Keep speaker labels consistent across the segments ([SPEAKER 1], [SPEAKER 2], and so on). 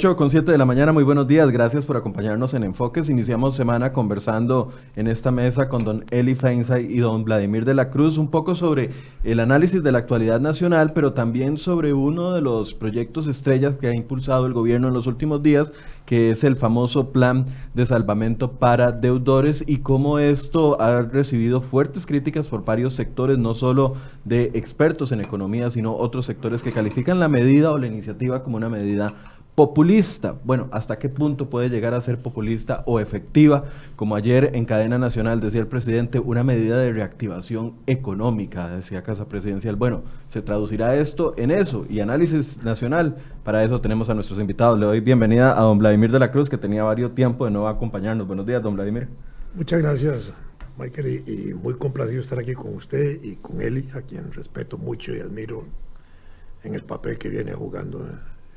[SPEAKER 1] 8 con 7 de la mañana, muy buenos días, gracias por acompañarnos en Enfoques. Iniciamos semana conversando en esta mesa con don Eli Feinsay y don Vladimir de la Cruz un poco sobre el análisis de la actualidad nacional, pero también sobre uno de los proyectos estrellas que ha impulsado el gobierno en los últimos días, que es el famoso plan de salvamento para deudores y cómo esto ha recibido fuertes críticas por varios sectores, no solo de expertos en economía, sino otros sectores que califican la medida o la iniciativa como una medida populista. Bueno, ¿hasta qué punto puede llegar a ser populista o efectiva? Como ayer en cadena nacional decía el presidente, una medida de reactivación económica, decía Casa Presidencial. Bueno, se traducirá esto en eso y análisis nacional. Para eso tenemos a nuestros invitados. Le doy bienvenida a don Vladimir de la Cruz, que tenía varios tiempo de no acompañarnos. Buenos días, don Vladimir.
[SPEAKER 2] Muchas gracias, Michael, y, muy complacido estar aquí con usted y con Eli, a quien respeto mucho y admiro en el papel que viene jugando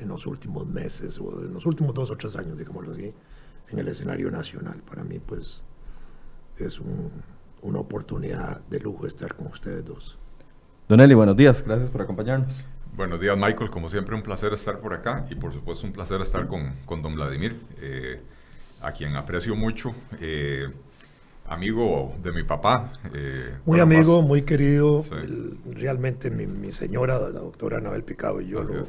[SPEAKER 2] en los últimos meses o en los últimos dos o tres años, digámoslo así, en el escenario nacional. Para mí, pues, es una oportunidad de lujo estar con ustedes dos.
[SPEAKER 1] Don Eli, buenos días, gracias por acompañarnos.
[SPEAKER 3] Buenos días, Michael. Como siempre, un placer estar por acá y, por supuesto, un placer estar con, con don Vladimir, eh, a quien aprecio mucho. Eh, amigo de mi papá.
[SPEAKER 2] Eh, muy amigo, muy querido. realmente mi, señora, la doctora Anabel Picado y yo lo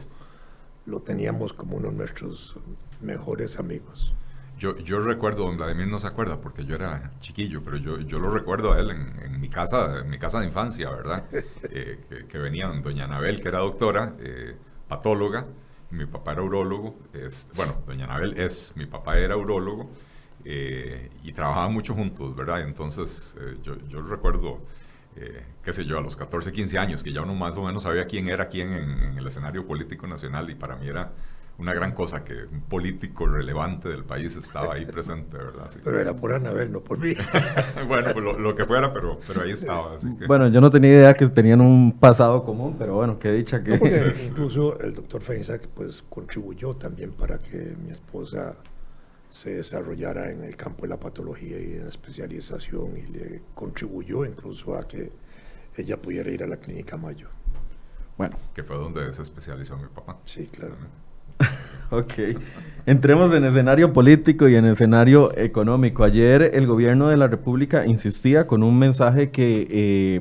[SPEAKER 2] teníamos como uno de nuestros mejores amigos.
[SPEAKER 3] Yo, yo recuerdo, don Vladimir no se acuerda porque yo era chiquillo, pero yo, yo lo recuerdo a él en, mi casa, en mi casa de infancia, ¿verdad? Eh, que, venía doña Anabel, que era doctora, eh, patóloga, mi papá era urólogo, es, bueno, doña Anabel es, mi papá era urólogo, eh, y trabajaban mucho juntos, ¿verdad? Entonces, yo, yo recuerdo eh, qué sé yo, a los 14, 15 años, que ya uno más o menos sabía quién era quién en, el escenario político nacional y para mí era una gran cosa que un político relevante del país estaba ahí presente, ¿verdad?
[SPEAKER 2] pero era por Anabel, no por mí.
[SPEAKER 3] bueno, pues lo, que fuera, pero, pero ahí estaba.
[SPEAKER 1] Bueno, yo no tenía idea que tenían un pasado común, pero bueno, qué dicha que...
[SPEAKER 2] incluso el doctor Feinsack pues contribuyó también para que mi esposa se desarrollara en el campo de la patología y en la especialización y le contribuyó incluso a que ella pudiera ir a la clínica Mayo.
[SPEAKER 3] Bueno. Que fue donde se especializó mi papá.
[SPEAKER 2] Sí, claro.
[SPEAKER 1] ok. Entremos en escenario político y en escenario económico. Ayer el gobierno de la República insistía con un mensaje que eh,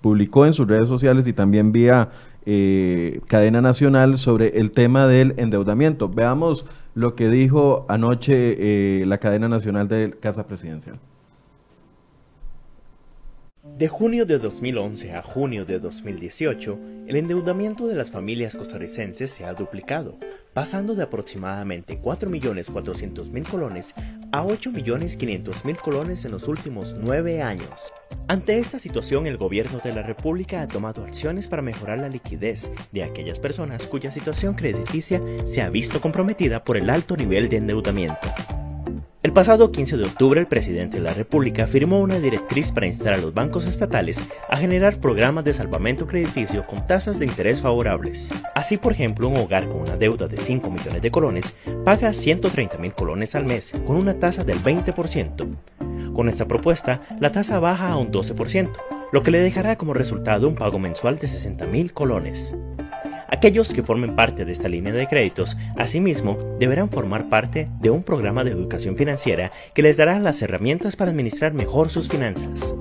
[SPEAKER 1] publicó en sus redes sociales y también vía eh, cadena nacional sobre el tema del endeudamiento. Veamos lo que dijo anoche eh, la cadena nacional de Casa Presidencial.
[SPEAKER 4] De junio de 2011 a junio de 2018, el endeudamiento de las familias costarricenses se ha duplicado, pasando de aproximadamente 4.400.000 colones a 8.500.000 colones en los últimos nueve años. Ante esta situación, el gobierno de la República ha tomado acciones para mejorar la liquidez de aquellas personas cuya situación crediticia se ha visto comprometida por el alto nivel de endeudamiento. El pasado 15 de octubre, el presidente de la República firmó una directriz para instar a los bancos estatales a generar programas de salvamento crediticio con tasas de interés favorables. Así, por ejemplo, un hogar con una deuda de 5 millones de colones paga 130 mil colones al mes con una tasa del 20%. Con esta propuesta, la tasa baja a un 12%, lo que le dejará como resultado un pago mensual de 60 mil colones. Aquellos que formen parte de esta línea de créditos, asimismo, deberán formar parte de un programa de educación financiera que les dará las herramientas para administrar mejor sus finanzas.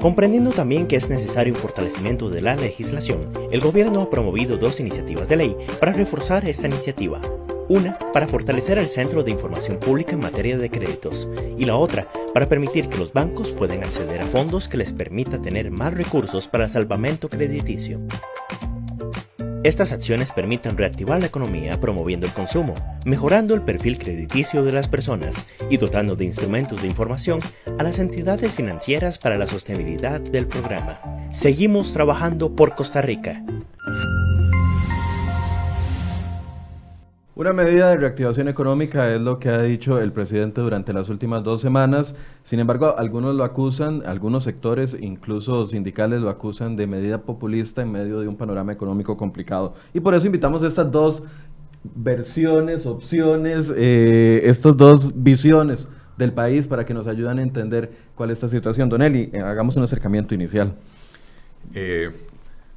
[SPEAKER 4] Comprendiendo también que es necesario un fortalecimiento de la legislación, el gobierno ha promovido dos iniciativas de ley para reforzar esta iniciativa. Una para fortalecer el Centro de Información Pública en materia de créditos y la otra para permitir que los bancos puedan acceder a fondos que les permita tener más recursos para el salvamento crediticio. Estas acciones permiten reactivar la economía promoviendo el consumo, mejorando el perfil crediticio de las personas y dotando de instrumentos de información a las entidades financieras para la sostenibilidad del programa. Seguimos trabajando por Costa Rica.
[SPEAKER 1] Una medida de reactivación económica es lo que ha dicho el presidente durante las últimas dos semanas. Sin embargo, algunos lo acusan, algunos sectores, incluso sindicales, lo acusan de medida populista en medio de un panorama económico complicado. Y por eso invitamos estas dos versiones, opciones, eh, estas dos visiones del país para que nos ayuden a entender cuál es esta situación. Don Eli, eh, hagamos un acercamiento inicial.
[SPEAKER 3] Eh,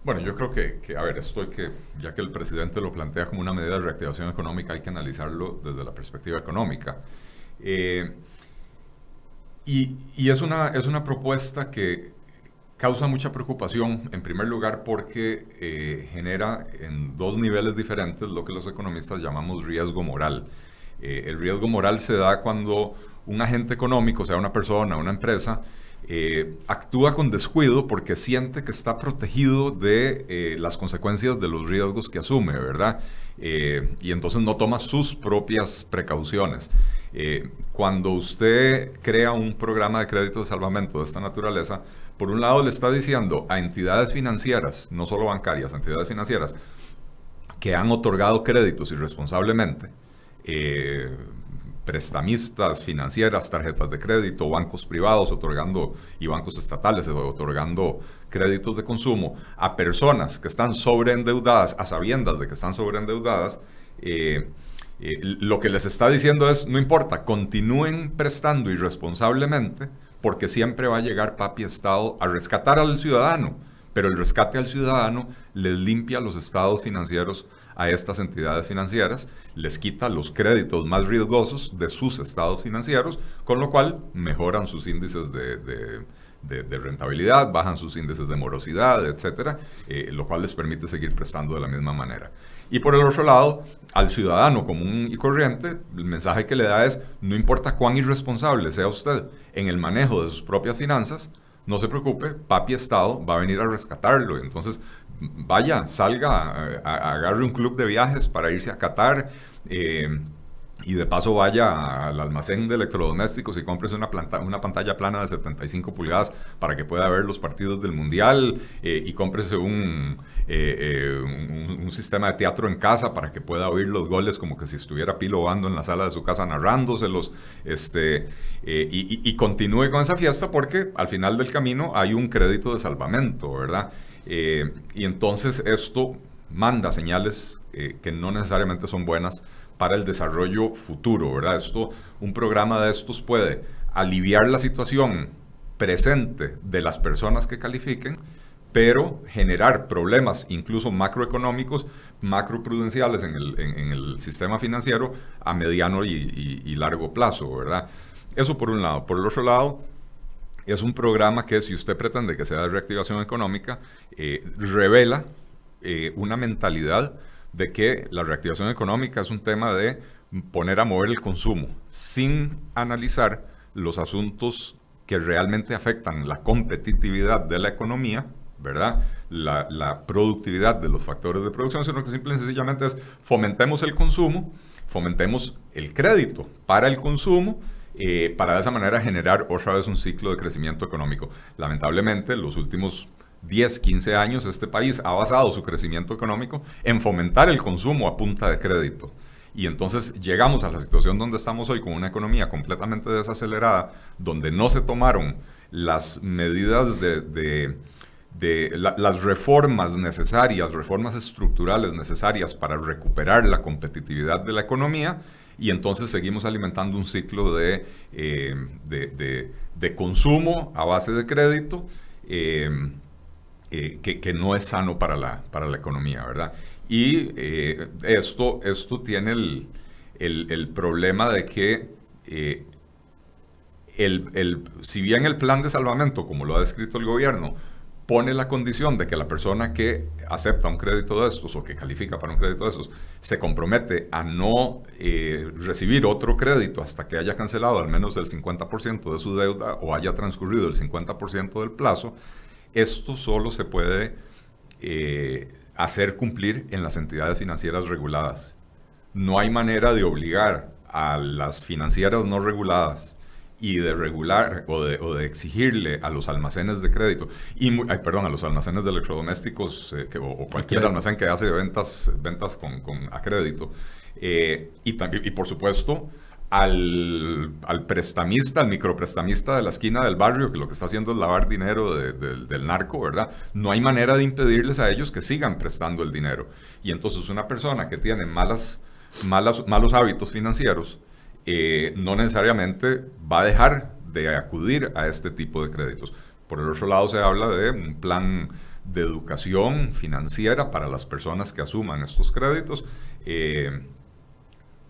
[SPEAKER 3] Bueno, yo creo que, a ver, esto hay que, ya que el presidente lo plantea como una medida de reactivación económica, hay que analizarlo desde la perspectiva económica. Eh, y, y es, una, es una propuesta que causa mucha preocupación, en primer lugar, porque eh, genera en dos niveles diferentes lo que los economistas llamamos riesgo moral. Eh, el riesgo moral se da cuando un agente económico, sea una persona, una empresa, eh, actúa con descuido porque siente que está protegido de eh, las consecuencias de los riesgos que asume, ¿verdad? Eh, y entonces no toma sus propias precauciones. cuando usted crea un programa de crédito de salvamento de esta naturaleza, por un lado le está diciendo a entidades financieras, no solo bancarias, entidades financieras, que han otorgado créditos irresponsablemente, prestamistas financieras, tarjetas de crédito, bancos privados otorgando y bancos estatales otorgando créditos de consumo a personas que están sobreendeudadas, a sabiendas de que están sobreendeudadas, eh, eh, lo que les está diciendo es, no importa, continúen prestando irresponsablemente porque siempre va a llegar papi Estado a rescatar al ciudadano, pero el rescate al ciudadano les limpia los estados financieros a estas entidades financieras, les quita los créditos más riesgosos de sus estados financieros, con lo cual mejoran sus índices de, rentabilidad, bajan sus índices de morosidad, etcétera, eh, lo cual les permite seguir prestando de la misma manera. Y por el otro lado, al ciudadano común y corriente, el mensaje que le da es, no importa cuán irresponsable sea usted en el manejo de sus propias finanzas, no se preocupe, papi Estado va a venir a rescatarlo. Entonces, vaya, salga, agarre un club de viajes para irse a Qatar. Eh, y de paso vaya al almacén de electrodomésticos y compres una, una pantalla plana de 75 pulgadas para que pueda ver los partidos del Mundial eh, y cómprese un, eh, un, sistema de teatro en casa para que pueda oír los goles como que si estuviera Pilo Bando en la sala de su casa narrándoselos este, y continúe con esa fiesta porque al final del camino hay un crédito de salvamento, ¿verdad? Eh, y entonces esto manda señales eh, que no necesariamente son buenas para el desarrollo futuro, ¿verdad? Esto, un programa de estos puede aliviar la situación presente de las personas que califiquen, pero generar problemas incluso macroeconómicos, macroprudenciales en el, sistema financiero a mediano y, y largo plazo, ¿verdad? Eso por un lado. Por el otro lado, es un programa que, si usted pretende que sea de reactivación económica, eh, revela eh, una mentalidad de que la reactivación económica es un tema de poner a mover el consumo, sin analizar los asuntos que realmente afectan la competitividad de la economía, ¿verdad? La, la, productividad de los factores de producción, sino que simple y sencillamente es fomentemos el consumo, fomentemos el crédito para el consumo eh, para de esa manera generar otra vez un ciclo de crecimiento económico. Lamentablemente, los últimos 10, 15 años este país ha basado su crecimiento económico en fomentar el consumo a punta de crédito. Y entonces llegamos a la situación donde estamos hoy con una economía completamente desacelerada, donde no se tomaron las medidas de, las reformas necesarias, reformas estructurales necesarias para recuperar la competitividad de la economía y entonces seguimos alimentando un ciclo de, eh, de, consumo a base de crédito eh, eh, que, que, no es sano para la, para la economía, ¿verdad? Y esto, esto tiene el, el, el problema de que el, el, si bien el plan de salvamento, como lo ha descrito el gobierno, pone la condición de que la persona que acepta un crédito de estos o que califica para un crédito de estos se compromete a no eh, recibir otro crédito hasta que haya cancelado al menos el 50% de su deuda o haya transcurrido el 50% del plazo, esto solo se puede eh, hacer cumplir en las entidades financieras reguladas. No hay manera de obligar a las financieras no reguladas y de regular o de, o de, exigirle a los almacenes de crédito, y perdón, a los almacenes de electrodomésticos eh, o, cualquier almacén que hace ventas, ventas con, con a crédito, eh, y, también, y por supuesto al, al, prestamista, al microprestamista de la esquina del barrio, que lo que está haciendo es lavar dinero del narco, ¿verdad? No hay manera de impedirles a ellos que sigan prestando el dinero. Y entonces una persona que tiene malas, malas, malos hábitos financieros, eh, no necesariamente va a dejar de acudir a este tipo de créditos. Por el otro lado, se habla de un plan de educación financiera para las personas que asuman estos créditos eh,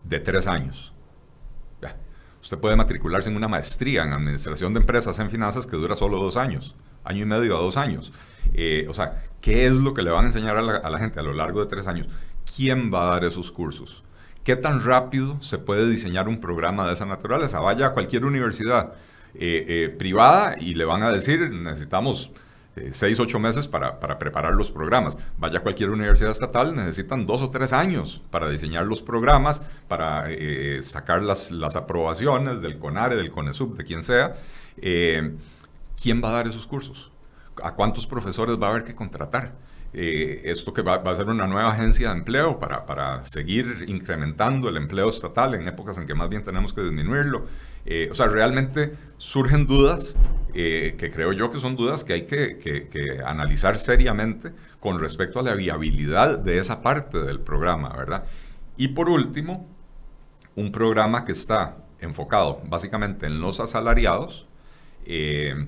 [SPEAKER 3] de tres años. Usted puede matricularse en una maestría en administración de empresas en finanzas que dura solo dos años, año y medio a dos años. Eh, o sea, ¿qué es lo que le van a enseñar a la, gente a lo largo de tres años? ¿Quién va a dar esos cursos? ¿Qué tan rápido se puede diseñar un programa de esa naturaleza? Vaya a cualquier universidad eh, privada y le van a decir, necesitamos eh, seis, ocho meses para, preparar los programas. Vaya a cualquier universidad estatal, necesitan dos o tres años para diseñar los programas, para eh, sacar las, las, aprobaciones del CONARE, del CONESUB, de quien sea. Eh, ¿Quién va a dar esos cursos? ¿A cuántos profesores va a haber que contratar? Esto que va, a ser una nueva agencia de empleo para, para, seguir incrementando el empleo estatal en épocas en que más bien tenemos que disminuirlo. o sea, realmente surgen dudas eh, que creo yo que son dudas que hay que, analizar seriamente con respecto a la viabilidad de esa parte del programa, ¿verdad? Y por último, un programa que está enfocado básicamente en los asalariados, eh,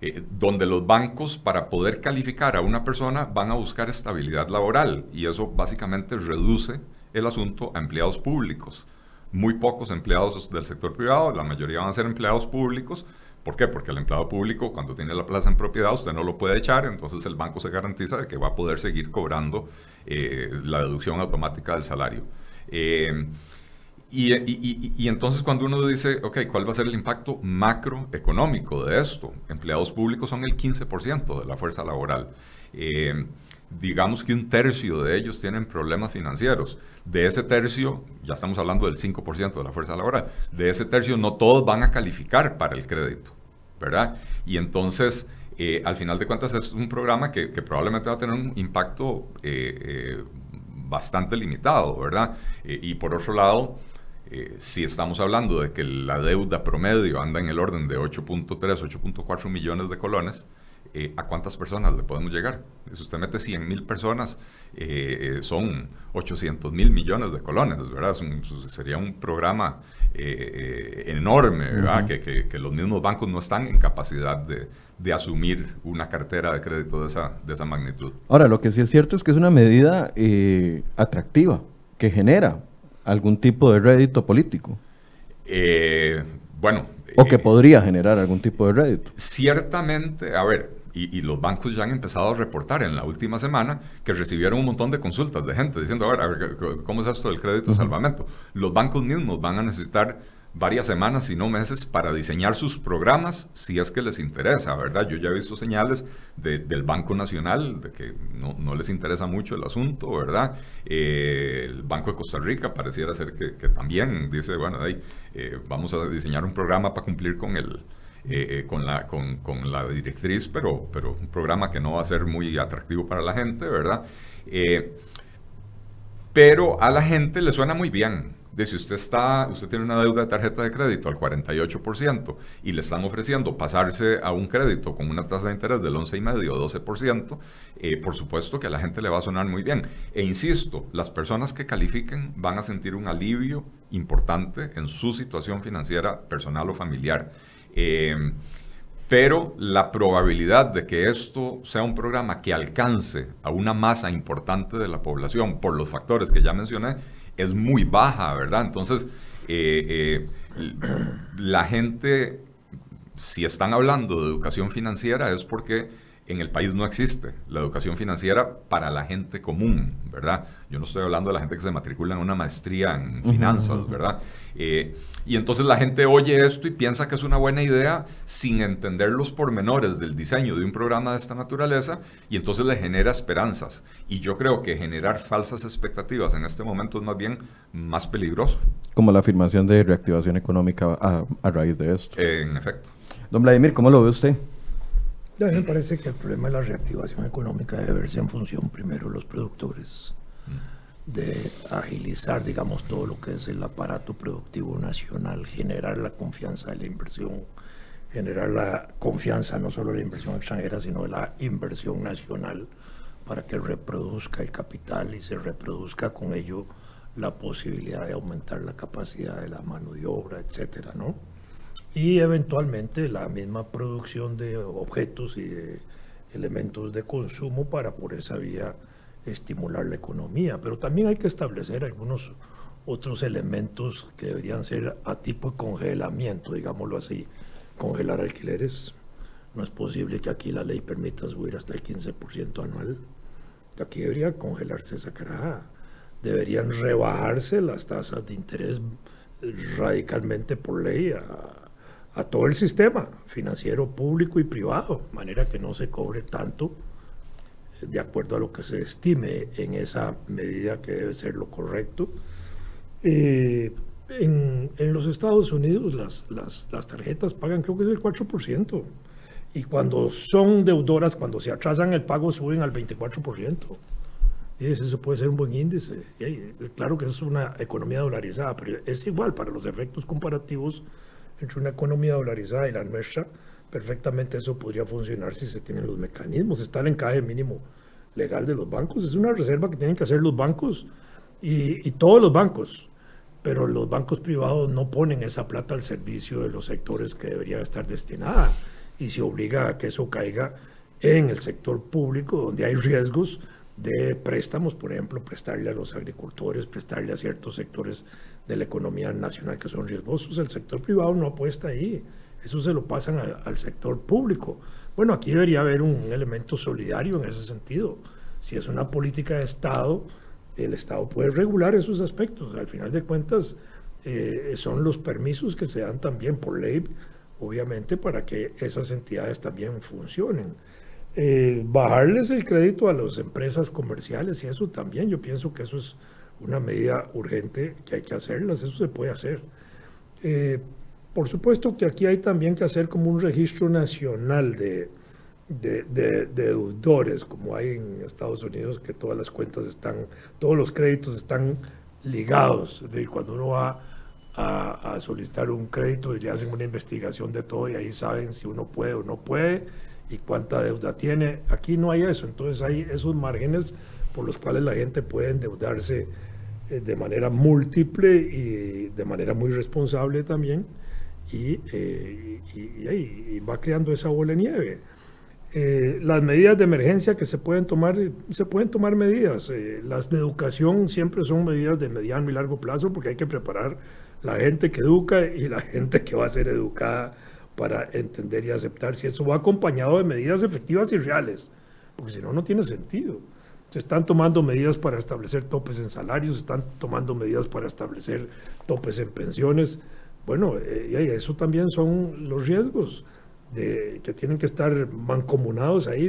[SPEAKER 3] eh, donde los bancos para poder calificar a una persona van a buscar estabilidad laboral y eso básicamente reduce el asunto a empleados públicos. Muy pocos empleados del sector privado, la mayoría van a ser empleados públicos, ¿Por qué? Porque el empleado público, cuando tiene la plaza en propiedad, usted no lo puede echar, entonces el banco se garantiza de que va a poder seguir cobrando eh, la deducción automática del salario. Eh, y, entonces cuando uno dice, ok, ¿cuál va a ser el impacto macroeconómico de esto? Empleados públicos son el 15% de la fuerza laboral. Eh, digamos que un tercio de ellos tienen problemas financieros. De ese tercio, ya estamos hablando del 5% de la fuerza laboral, de ese tercio no todos van a calificar para el crédito, ¿verdad? Y entonces, eh, al final de cuentas, es un programa que, probablemente va a tener un impacto eh, bastante limitado, ¿verdad? y por otro lado, si estamos hablando de que la deuda promedio anda en el orden de 8.3, 8.4 millones de colones, eh, ¿a cuántas personas le podemos llegar? Si usted mete 100 mil personas, eh, eh, son 800 mil millones de colones, ¿verdad? sería un programa enorme, ¿verdad? que, los mismos bancos no están en capacidad de, asumir una cartera de crédito de esa, de esa magnitud.
[SPEAKER 1] Ahora, lo que sí es cierto es que es una medida atractiva, que genera algún tipo de rédito político.
[SPEAKER 3] bueno,
[SPEAKER 1] o que podría generar algún tipo de rédito.
[SPEAKER 3] Ciertamente, a ver, y, los bancos ya han empezado a reportar en la última semana que recibieron un montón de consultas de gente diciendo, a ver, ¿cómo es esto del crédito de salvamento? Los bancos mismos van a necesitar varias semanas, si no meses, para diseñar sus programas si es que les interesa, ¿verdad? Yo ya he visto señales del Banco Nacional de que no, les interesa mucho el asunto, ¿verdad? Eh, el Banco de Costa Rica pareciera ser que, también dice, bueno, eh, vamos a diseñar un programa para cumplir con el eh, eh, con, la, con, con, la directriz, pero, pero un programa que no va a ser muy atractivo para la gente, ¿verdad? Pero a la gente le suena muy bien. De si usted está, usted tiene una deuda de tarjeta de crédito al 48% y le están ofreciendo pasarse a un crédito con una tasa de interés del 11,5 o 12%, por supuesto que a la gente le va a sonar muy bien. E insisto, las personas que califiquen van a sentir un alivio importante en su situación financiera personal o familiar. Eh, pero la probabilidad de que esto sea un programa que alcance a una masa importante de la población por los factores que ya mencioné es muy baja, ¿verdad? Entonces, eh, eh, la gente, si están hablando de educación financiera, es porque en el país no existe la educación financiera para la gente común, ¿verdad? Yo no estoy hablando de la gente que se matricula en una maestría en finanzas, ¿verdad? Eh, y entonces la gente oye esto y piensa que es una buena idea sin entender los pormenores del diseño de un programa de esta naturaleza y entonces le genera esperanzas. Y yo creo que generar falsas expectativas en este momento es más bien más peligroso.
[SPEAKER 1] Como la afirmación de reactivación económica a, raíz de esto.
[SPEAKER 3] en efecto.
[SPEAKER 1] Don Vladimir, ¿cómo lo ve usted?
[SPEAKER 2] A mí me parece que el problema de la reactivación económica debe verse en función primero de los productores, mm. De agilizar, digamos, todo lo que es el aparato productivo nacional, generar la confianza de la inversión, generar la confianza no solo de la inversión extranjera, sino de la inversión nacional para que reproduzca el capital y se reproduzca con ello la posibilidad de aumentar la capacidad de la mano de obra, etcétera, ¿no? y eventualmente la misma producción de objetos y de elementos de consumo para por esa vía estimular la economía. Pero también hay que establecer algunos otros elementos que deberían ser a tipo congelamiento, digámoslo así. Congelar alquileres. No es posible que aquí la ley permita subir hasta el 15% anual. Aquí debería congelarse esa carajada. Deberían rebajarse las tasas de interés radicalmente por ley a, todo el sistema financiero público y privado, de manera que no se cobre tanto de acuerdo a lo que se estime en esa medida que debe ser lo correcto. Eh, en, los Estados Unidos las, las, tarjetas pagan creo que es el 4%. Y cuando son deudoras, cuando se atrasan el pago, suben al 24%. Y eso puede ser un buen índice. claro que es una economía dolarizada, pero es igual para los efectos comparativos entre una economía dolarizada y la nuestra. Perfectamente eso podría funcionar si se tienen los mecanismos. Está el encaje mínimo legal de los bancos. Es una reserva que tienen que hacer los bancos y, todos los bancos. Pero los bancos privados no ponen esa plata al servicio de los sectores que deberían estar destinada y se obliga a que eso caiga en el sector público donde hay riesgos de préstamos, por ejemplo, prestarle a los agricultores, prestarle a ciertos sectores de la economía nacional que son riesgosos. El sector privado no apuesta ahí, eso se lo pasan al sector público. Bueno, aquí debería haber un elemento solidario en ese sentido. Si es una política de Estado, el Estado puede regular esos aspectos. Al final de cuentas, eh, son los permisos que se dan también por ley, obviamente, para que esas entidades también funcionen. Eh, bajarles el crédito a las empresas comerciales y eso también, yo pienso que eso es una medida urgente que hay que hacerlas, eso se puede hacer. Eh, por supuesto que aquí hay también que hacer como un registro nacional de, de, deudores, como hay en Estados Unidos, que todas las cuentas están, todos los créditos están ligados. De cuando uno va a, solicitar un crédito le hacen una investigación de todo y ahí saben si uno puede o no puede y cuánta deuda tiene. Aquí no hay eso, entonces hay esos márgenes por los cuales la gente puede endeudarse eh, de manera múltiple y de manera muy responsable también y, eh, y, va creando esa bola de nieve. Eh, las medidas de emergencia que se pueden tomar, se pueden tomar medidas. las de educación siempre son medidas de mediano y largo plazo porque hay que preparar la gente que educa y la gente que va a ser educada para entender y aceptar si eso va acompañado de medidas efectivas y reales, porque si no, no tiene sentido. Se están tomando medidas para establecer topes en salarios, se están tomando medidas para establecer topes en pensiones. Bueno, eh, eso también son los riesgos que tienen que estar mancomunados ahí,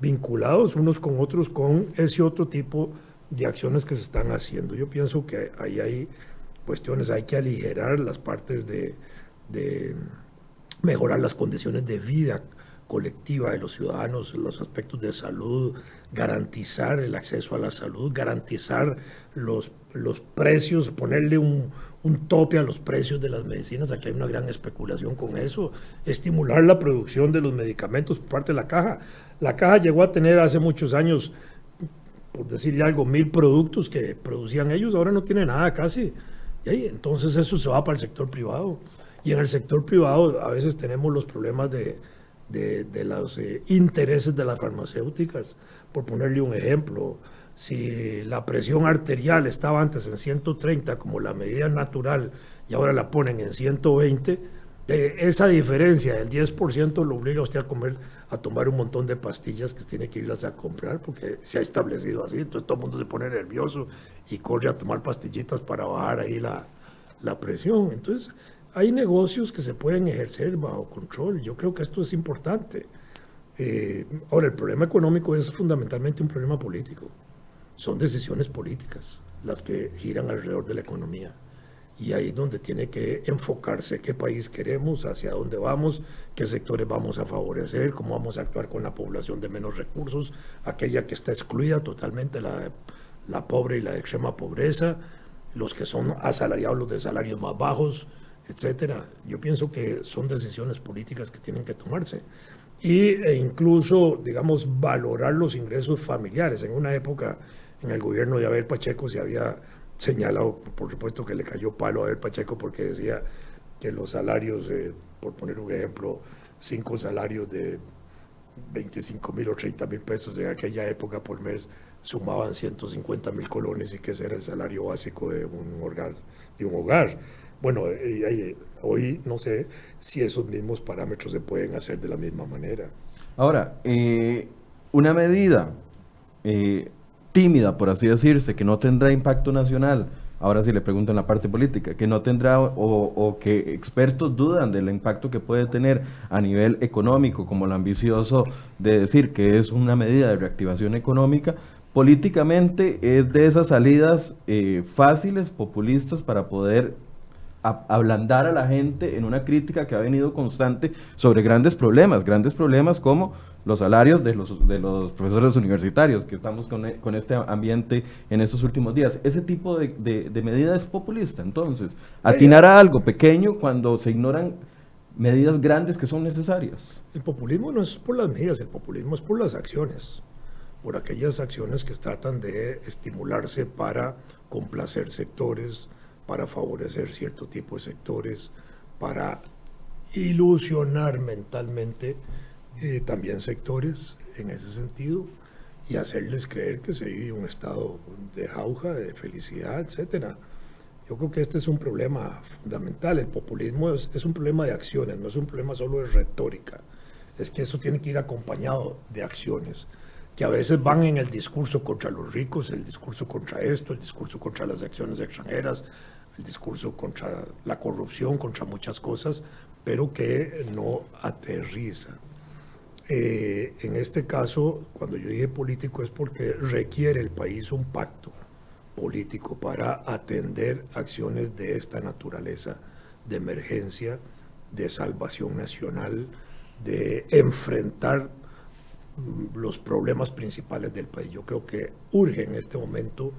[SPEAKER 2] vinculados unos con otros con ese otro tipo de acciones que se están haciendo. Yo pienso que ahí hay cuestiones, hay que aligerar las partes de mejorar las condiciones de vida colectiva de los ciudadanos, los aspectos de salud, garantizar el acceso a la salud, garantizar los, los precios, ponerle un, un tope a los precios de las medicinas, aquí hay una gran especulación con eso, estimular la producción de los medicamentos por parte de la caja. La caja llegó a tener hace muchos años, por decirle algo, mil productos que producían ellos, ahora no tiene nada casi. Y entonces eso se va para el sector privado. Y en el sector privado a veces tenemos los problemas de, de, los eh, intereses de las farmacéuticas. Por ponerle un ejemplo, si la presión arterial estaba antes en 130 como la medida natural y ahora la ponen en 120, esa diferencia del 10% lo obliga a usted a comer, a tomar un montón de pastillas que tiene que irlas a comprar porque se ha establecido así. Entonces todo el mundo se pone nervioso y corre a tomar pastillitas para bajar ahí la, la presión. Entonces, hay negocios que se pueden ejercer bajo control. Yo creo que esto es importante. Eh, ahora, el problema económico es fundamentalmente un problema político. Son decisiones políticas las que giran alrededor de la economía. Y ahí es donde tiene que enfocarse qué país queremos, hacia dónde vamos, qué sectores vamos a favorecer, cómo vamos a actuar con la población de menos recursos, aquella que está excluida totalmente, la, la pobre y la extrema pobreza, los que son asalariados, los de salarios más bajos, etcétera. Yo pienso que son decisiones políticas que tienen que tomarse. Y, e incluso, digamos, valorar los ingresos familiares. En una época, en el gobierno de Abel Pacheco se había señalado, por supuesto que le cayó palo a Abel Pacheco porque decía que los salarios, eh, por poner un ejemplo, cinco salarios de, 25 mil o 30 mil pesos en aquella época por mes sumaban 150 mil colones y que ese era el salario básico de un hogar. De un hogar. Bueno, eh, eh, hoy no sé si esos mismos parámetros se pueden hacer de la misma manera.
[SPEAKER 1] Ahora, eh, una medida tímida, por así decirse, que no tendrá impacto nacional, ahora sí le pregunto en la parte política, que no tendrá o, que expertos dudan del impacto que puede tener a nivel económico, como lo ambicioso de decir que es una medida de reactivación económica, políticamente es de esas salidas eh, fáciles, populistas, para poder ablandar a la gente en una crítica que ha venido constante sobre grandes problemas, grandes problemas como los salarios de los, de los profesores universitarios, que estamos con, e, con este ambiente en estos últimos días. Ese tipo de, de, medida es populista, entonces, atinar a algo pequeño cuando se ignoran medidas grandes que son necesarias.
[SPEAKER 2] El populismo no es por las medidas, el populismo es por las acciones, por aquellas acciones que tratan de estimularse para complacer sectores, para favorecer cierto tipo de sectores, para ilusionar mentalmente eh, también sectores en ese sentido y hacerles creer que se vive un estado de jauja, de felicidad, etcétera. Yo creo que este es un problema fundamental. El populismo es, es, un problema de acciones, no es un problema solo de retórica. Es que eso tiene que ir acompañado de acciones, que a veces van en el discurso contra los ricos, el discurso contra esto, el discurso contra las acciones extranjeras, el discurso contra la corrupción, contra muchas cosas, pero que no aterriza. Eh, en este caso, cuando yo dije político es porque requiere el país un pacto político para atender acciones de esta naturaleza, de emergencia, de salvación nacional, de enfrentar mm, los problemas principales del país. Yo creo que urge en este momento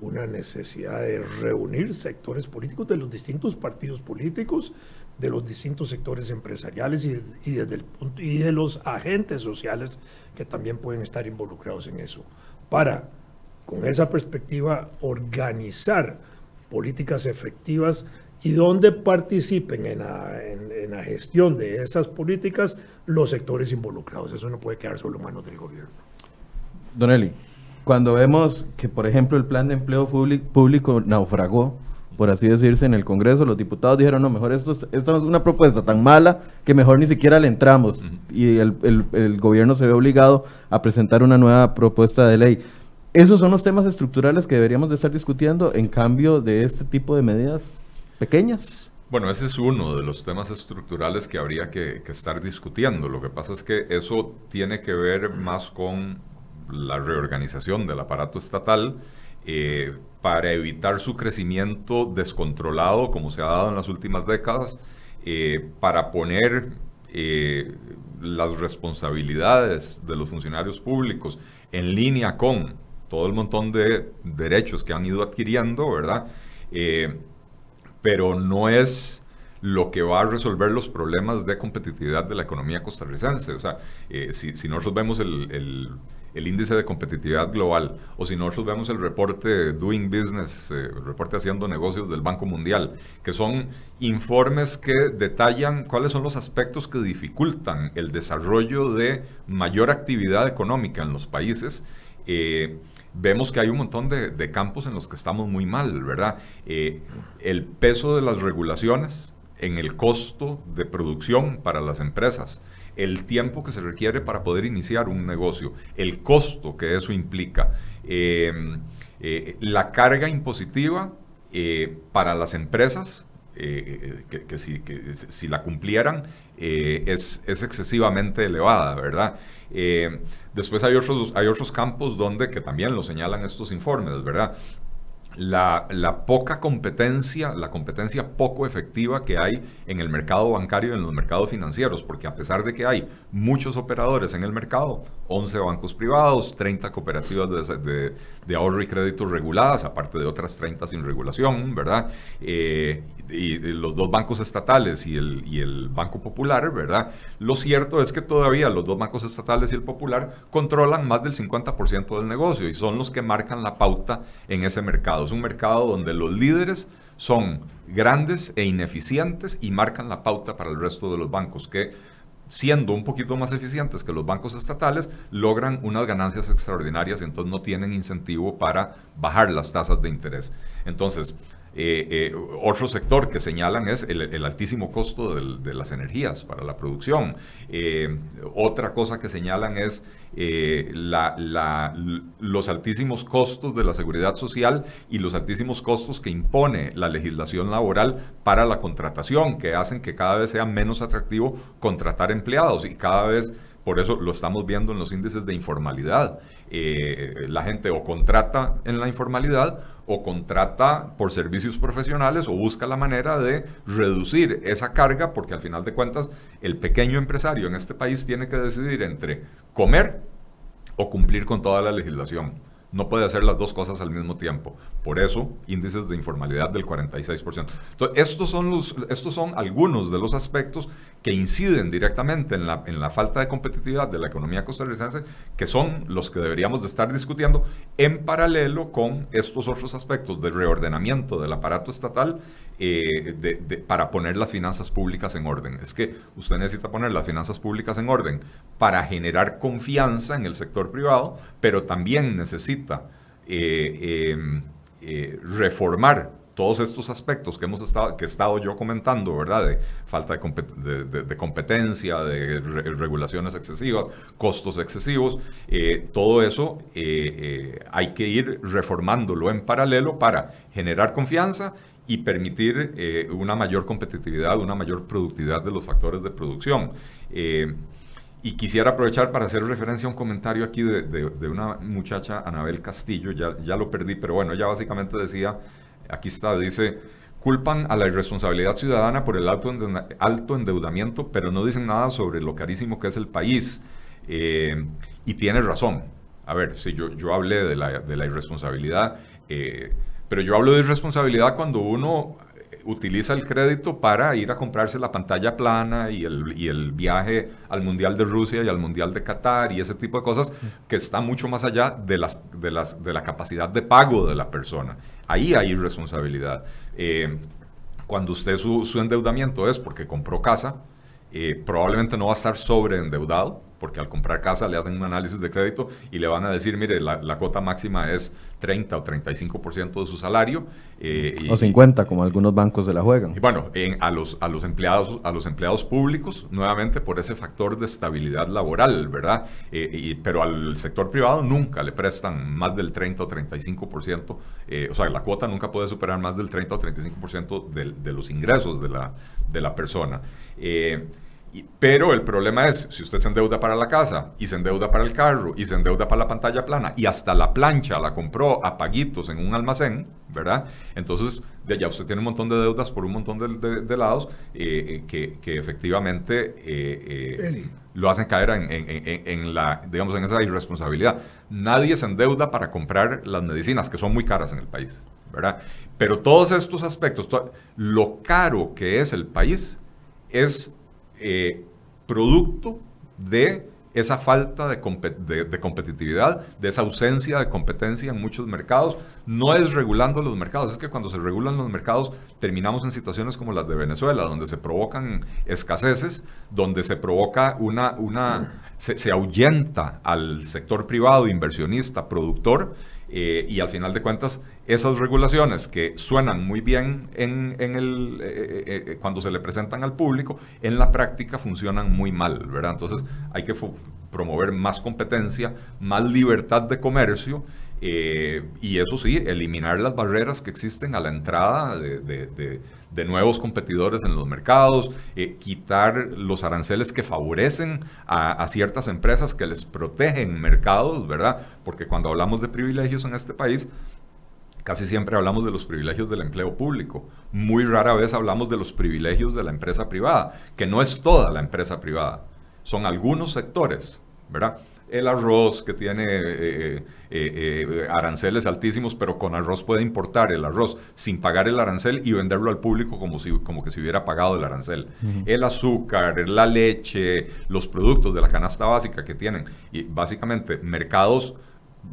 [SPEAKER 2] una necesidad de reunir sectores políticos de los distintos partidos políticos, de los distintos sectores empresariales y, desde el y de los agentes sociales que también pueden estar involucrados en eso, para, con esa perspectiva, organizar políticas efectivas y donde participen en la, en la gestión de esas políticas los sectores involucrados. Eso no puede quedar solo en manos del gobierno.
[SPEAKER 1] Don Eli, cuando vemos que, por ejemplo, el plan de empleo público naufragó, por así decirse, en el Congreso, los diputados dijeron, no, mejor esto, es una propuesta tan mala que mejor ni siquiera le entramos. Y el, gobierno se ve obligado a presentar una nueva propuesta de ley. Esos son los temas estructurales que deberíamos de estar discutiendo en cambio de este tipo de medidas pequeñas.
[SPEAKER 3] Bueno, ese es uno de los temas estructurales que habría que, que estar discutiendo. Lo que pasa es que eso tiene que ver más con la reorganización del aparato estatal eh, para evitar su crecimiento descontrolado como se ha dado en las últimas décadas, eh, para poner eh, las responsabilidades de los funcionarios públicos en línea con todo el montón de derechos que han ido adquiriendo, ¿verdad? pero no es lo que va a resolver los problemas de competitividad de la economía costarricense. O sea, si, si, nosotros vemos el el índice de competitividad global, o si nosotros vemos el reporte Doing Business, eh, el reporte Haciendo Negocios del Banco Mundial, que son informes que detallan cuáles son los aspectos que dificultan el desarrollo de mayor actividad económica en los países. Eh, vemos que hay un montón de, campos en los que estamos muy mal, ¿verdad? Eh, el peso de las regulaciones en el costo de producción para las empresas, el tiempo que se requiere para poder iniciar un negocio, el costo que eso implica, em, eh, la carga impositiva eh, para las empresas, eh, que, si, la cumplieran, es, es, excesivamente elevada, ¿verdad? después hay otros, hay otros campos donde, que también lo señalan estos informes, ¿verdad? La, poca competencia, la competencia poco efectiva que hay en el mercado bancario y en los mercados financieros, porque a pesar de que hay muchos operadores en el mercado, 11 bancos privados, 30 cooperativas de, de, ahorro y crédito reguladas, aparte de otras 30 sin regulación, ¿verdad? Eh, y, los dos bancos estatales y el, y el Banco Popular, ¿verdad? Lo cierto es que todavía los dos bancos estatales y el Popular controlan más del 50% del negocio y son los que marcan la pauta en ese mercado. Es un mercado donde los líderes son grandes e ineficientes y marcan la pauta para el resto de los bancos, que siendo un poquito más eficientes que los bancos estatales, logran unas ganancias extraordinarias y entonces no tienen incentivo para bajar las tasas de interés. Entonces, eh, eh, otro sector que señalan es el, altísimo costo de las energías para la producción. Eh, otra cosa que señalan es los altísimos costos de la seguridad social y los altísimos costos que impone la legislación laboral para la contratación, que hacen que cada vez sea menos atractivo contratar empleados y cada vez por eso lo estamos viendo en los índices de informalidad. La gente o contrata en la informalidad o contrata por servicios profesionales o busca la manera de reducir esa carga porque al final de cuentas el pequeño empresario en este país tiene que decidir entre comer o cumplir con toda la legislación. No puede hacer las dos cosas al mismo tiempo. Por eso, índices de informalidad del 46%. Entonces, estos son, los, estos son algunos de los aspectos que inciden directamente en la, en la falta de competitividad de la economía costarricense, que son los que deberíamos de estar discutiendo en paralelo con estos otros aspectos de reordenamiento del aparato estatal eh, para poner las finanzas públicas en orden. Es que usted necesita poner las finanzas públicas en orden para generar confianza en el sector privado, pero también necesita eh, em, eh, reformar todos estos aspectos que hemos estado, que he estado yo comentando, ¿verdad? De falta de, competencia, de regulaciones excesivas, costos excesivos, todo eso hay que ir reformándolo en paralelo para generar confianza y permitir eh, una mayor competitividad, una mayor productividad de los factores de producción. Eh, y quisiera aprovechar para hacer referencia a un comentario aquí de, de, una muchacha, Anabel Castillo, ya, ya lo perdí, pero bueno, ella básicamente decía, aquí está, dice, culpan a la irresponsabilidad ciudadana por el alto, alto endeudamiento, pero no dicen nada sobre lo carísimo que es el país. Eh, y tiene razón. A ver, si yo, yo hablé de la, de la irresponsabilidad, pero yo hablo de irresponsabilidad cuando uno utiliza el crédito para ir a comprarse la pantalla plana y el, y el, viaje al Mundial de Rusia y al Mundial de Qatar y ese tipo de cosas que está mucho más allá de, las, de, las, de la capacidad de pago de la persona. Ahí hay irresponsabilidad. Eh, cuando usted su, su, endeudamiento es porque compró casa, eh, probablemente no va a estar sobreendeudado, porque al comprar casa le hacen un análisis de crédito y le van a decir, mire, la, la cuota máxima es 30 o 35% de su salario.
[SPEAKER 1] Eh, o 50, como algunos bancos de la juegan.
[SPEAKER 3] Y bueno, a, los, a, los empleados, a los empleados públicos, nuevamente por ese factor de estabilidad laboral, ¿verdad? Eh, pero al sector privado nunca le prestan más del 30 o 35%, eh, o sea, la cuota nunca puede superar más del 30 o 35% de, de los ingresos de la, de la persona. Pero el problema es, si usted se endeuda para la casa, y se endeuda para el carro, y se endeuda para la pantalla plana, y hasta la plancha la compró a paguitos en un almacén, ¿verdad? Entonces, ya usted tiene un montón de deudas por un montón de, lados eh, eh, que, efectivamente eh, lo hacen caer en, la, digamos, en esa irresponsabilidad. Nadie se endeuda para comprar las medicinas, que son muy caras en el país, ¿verdad? Pero todos estos aspectos, lo caro que es el país, es eh, producto de esa falta de, competitividad, de esa ausencia de competencia en muchos mercados. No es regulando los mercados, es que cuando se regulan los mercados terminamos en situaciones como las de Venezuela, donde se provocan escaseces, donde se provoca una, una se, se ahuyenta al sector privado, inversionista, productor, eh, y al final de cuentas, esas regulaciones que suenan muy bien en, el, eh, eh, cuando se le presentan al público, en la práctica funcionan muy mal, ¿verdad? Entonces hay que promover más competencia, más libertad de comercio y eso sí, eliminar las barreras que existen a la entrada de, nuevos competidores en los mercados, quitar los aranceles que favorecen a, a, ciertas empresas que les protegen mercados, ¿verdad? Porque cuando hablamos de privilegios en este país, casi siempre hablamos de los privilegios del empleo público. Muy rara vez hablamos de los privilegios de la empresa privada, que no es toda la empresa privada, son algunos sectores, ¿verdad? El arroz que tiene eh, eh, eh, aranceles altísimos, pero con arroz puede importar el arroz sin pagar el arancel y venderlo al público como, si, como que se hubiera pagado el arancel. El azúcar, la leche, los productos de la canasta básica que tienen, y básicamente mercados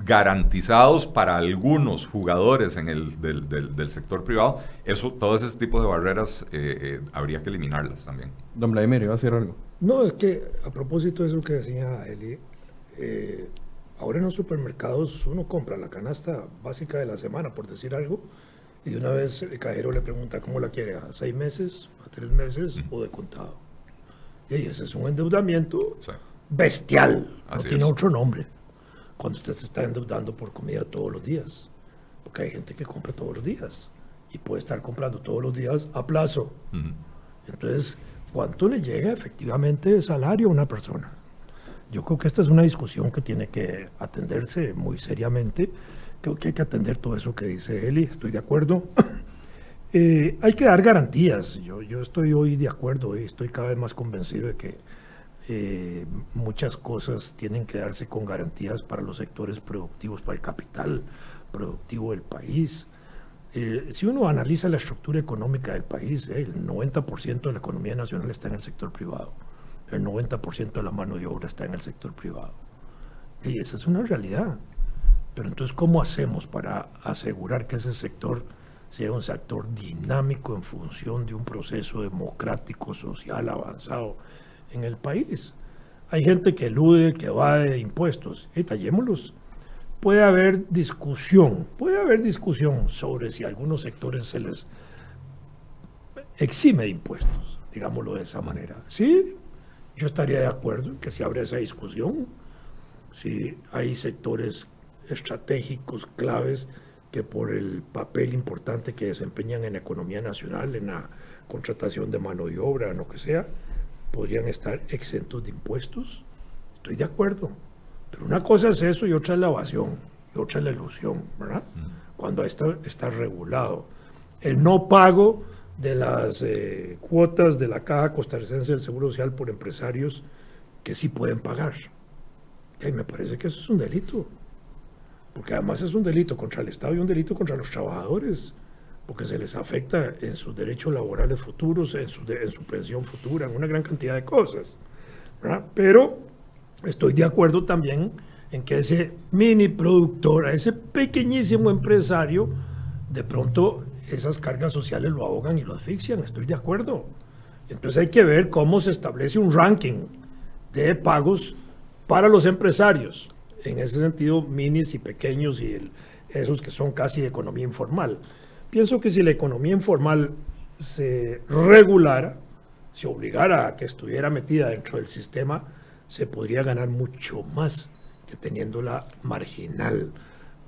[SPEAKER 3] garantizados para algunos jugadores en el, del, del, sector privado, eso, todo ese tipo de barreras habría que eliminarlas también.
[SPEAKER 1] Don Vladimir, iba a decir algo.
[SPEAKER 2] No, es que a propósito de eso que decía Eli, eh, ahora en los supermercados uno compra la canasta básica de la semana, por decir algo, y de una vez el cajero le pregunta cómo la quiere, a seis meses, a tres meses o de contado. Y ese es un endeudamiento bestial, no tiene otro nombre. Cuando usted se está endeudando por comida todos los días, porque hay gente que compra todos los días y puede estar comprando todos los días a plazo. Entonces, ¿cuánto le llega efectivamente de salario a una persona? Yo creo que esta es una discusión que tiene que atenderse muy seriamente. Creo que hay que atender todo eso que dice Eli, estoy de acuerdo. Eh, hay que dar garantías. Yo, yo estoy hoy de acuerdo y estoy cada vez más convencido de que eh, muchas cosas tienen que darse con garantías para los sectores productivos, para el capital productivo del país. Eh, si uno analiza la estructura económica del país, el 90% de la economía nacional está en el sector privado, el 90% de la mano de obra está en el sector privado. Y esa es una realidad. Pero entonces, ¿cómo hacemos para asegurar que ese sector sea un sector dinámico en función de un proceso democrático, social, avanzado en el país? Hay gente que elude, que va de impuestos. Y tallémoslos. Puede haber discusión, puede haber discusión sobre si a algunos sectores se les exime de impuestos, digámoslo de esa manera. Sí, yo estaría de acuerdo en que se abra esa discusión. Si hay sectores estratégicos, claves, que por el papel importante que desempeñan en la economía nacional, en la contratación de mano de obra, en lo que sea, podrían estar exentos de impuestos. Estoy de acuerdo. Pero una cosa es eso y otra es la evasión, y otra es la ilusión, ¿verdad? Cuando está, está regulado. El no pago de las eh, cuotas de la Caja Costarricense del Seguro Social por empresarios que sí pueden pagar. Y me parece que eso es un delito porque además es un delito contra el Estado y un delito contra los trabajadores, porque se les afecta en sus derechos laborales futuros, en su, en su pensión futura, en una gran cantidad de cosas. Pero estoy de acuerdo también en que ese mini productor, ese pequeñísimo empresario, de pronto esas cargas sociales lo ahogan y lo asfixian, estoy de acuerdo. Entonces hay que ver cómo se establece un ranking de pagos para los empresarios en ese sentido, minis y pequeños y esos que son casi economía informal. Pienso que si la economía informal se regulara, se obligara a que estuviera metida dentro del sistema, se podría ganar mucho más que teniéndola marginal,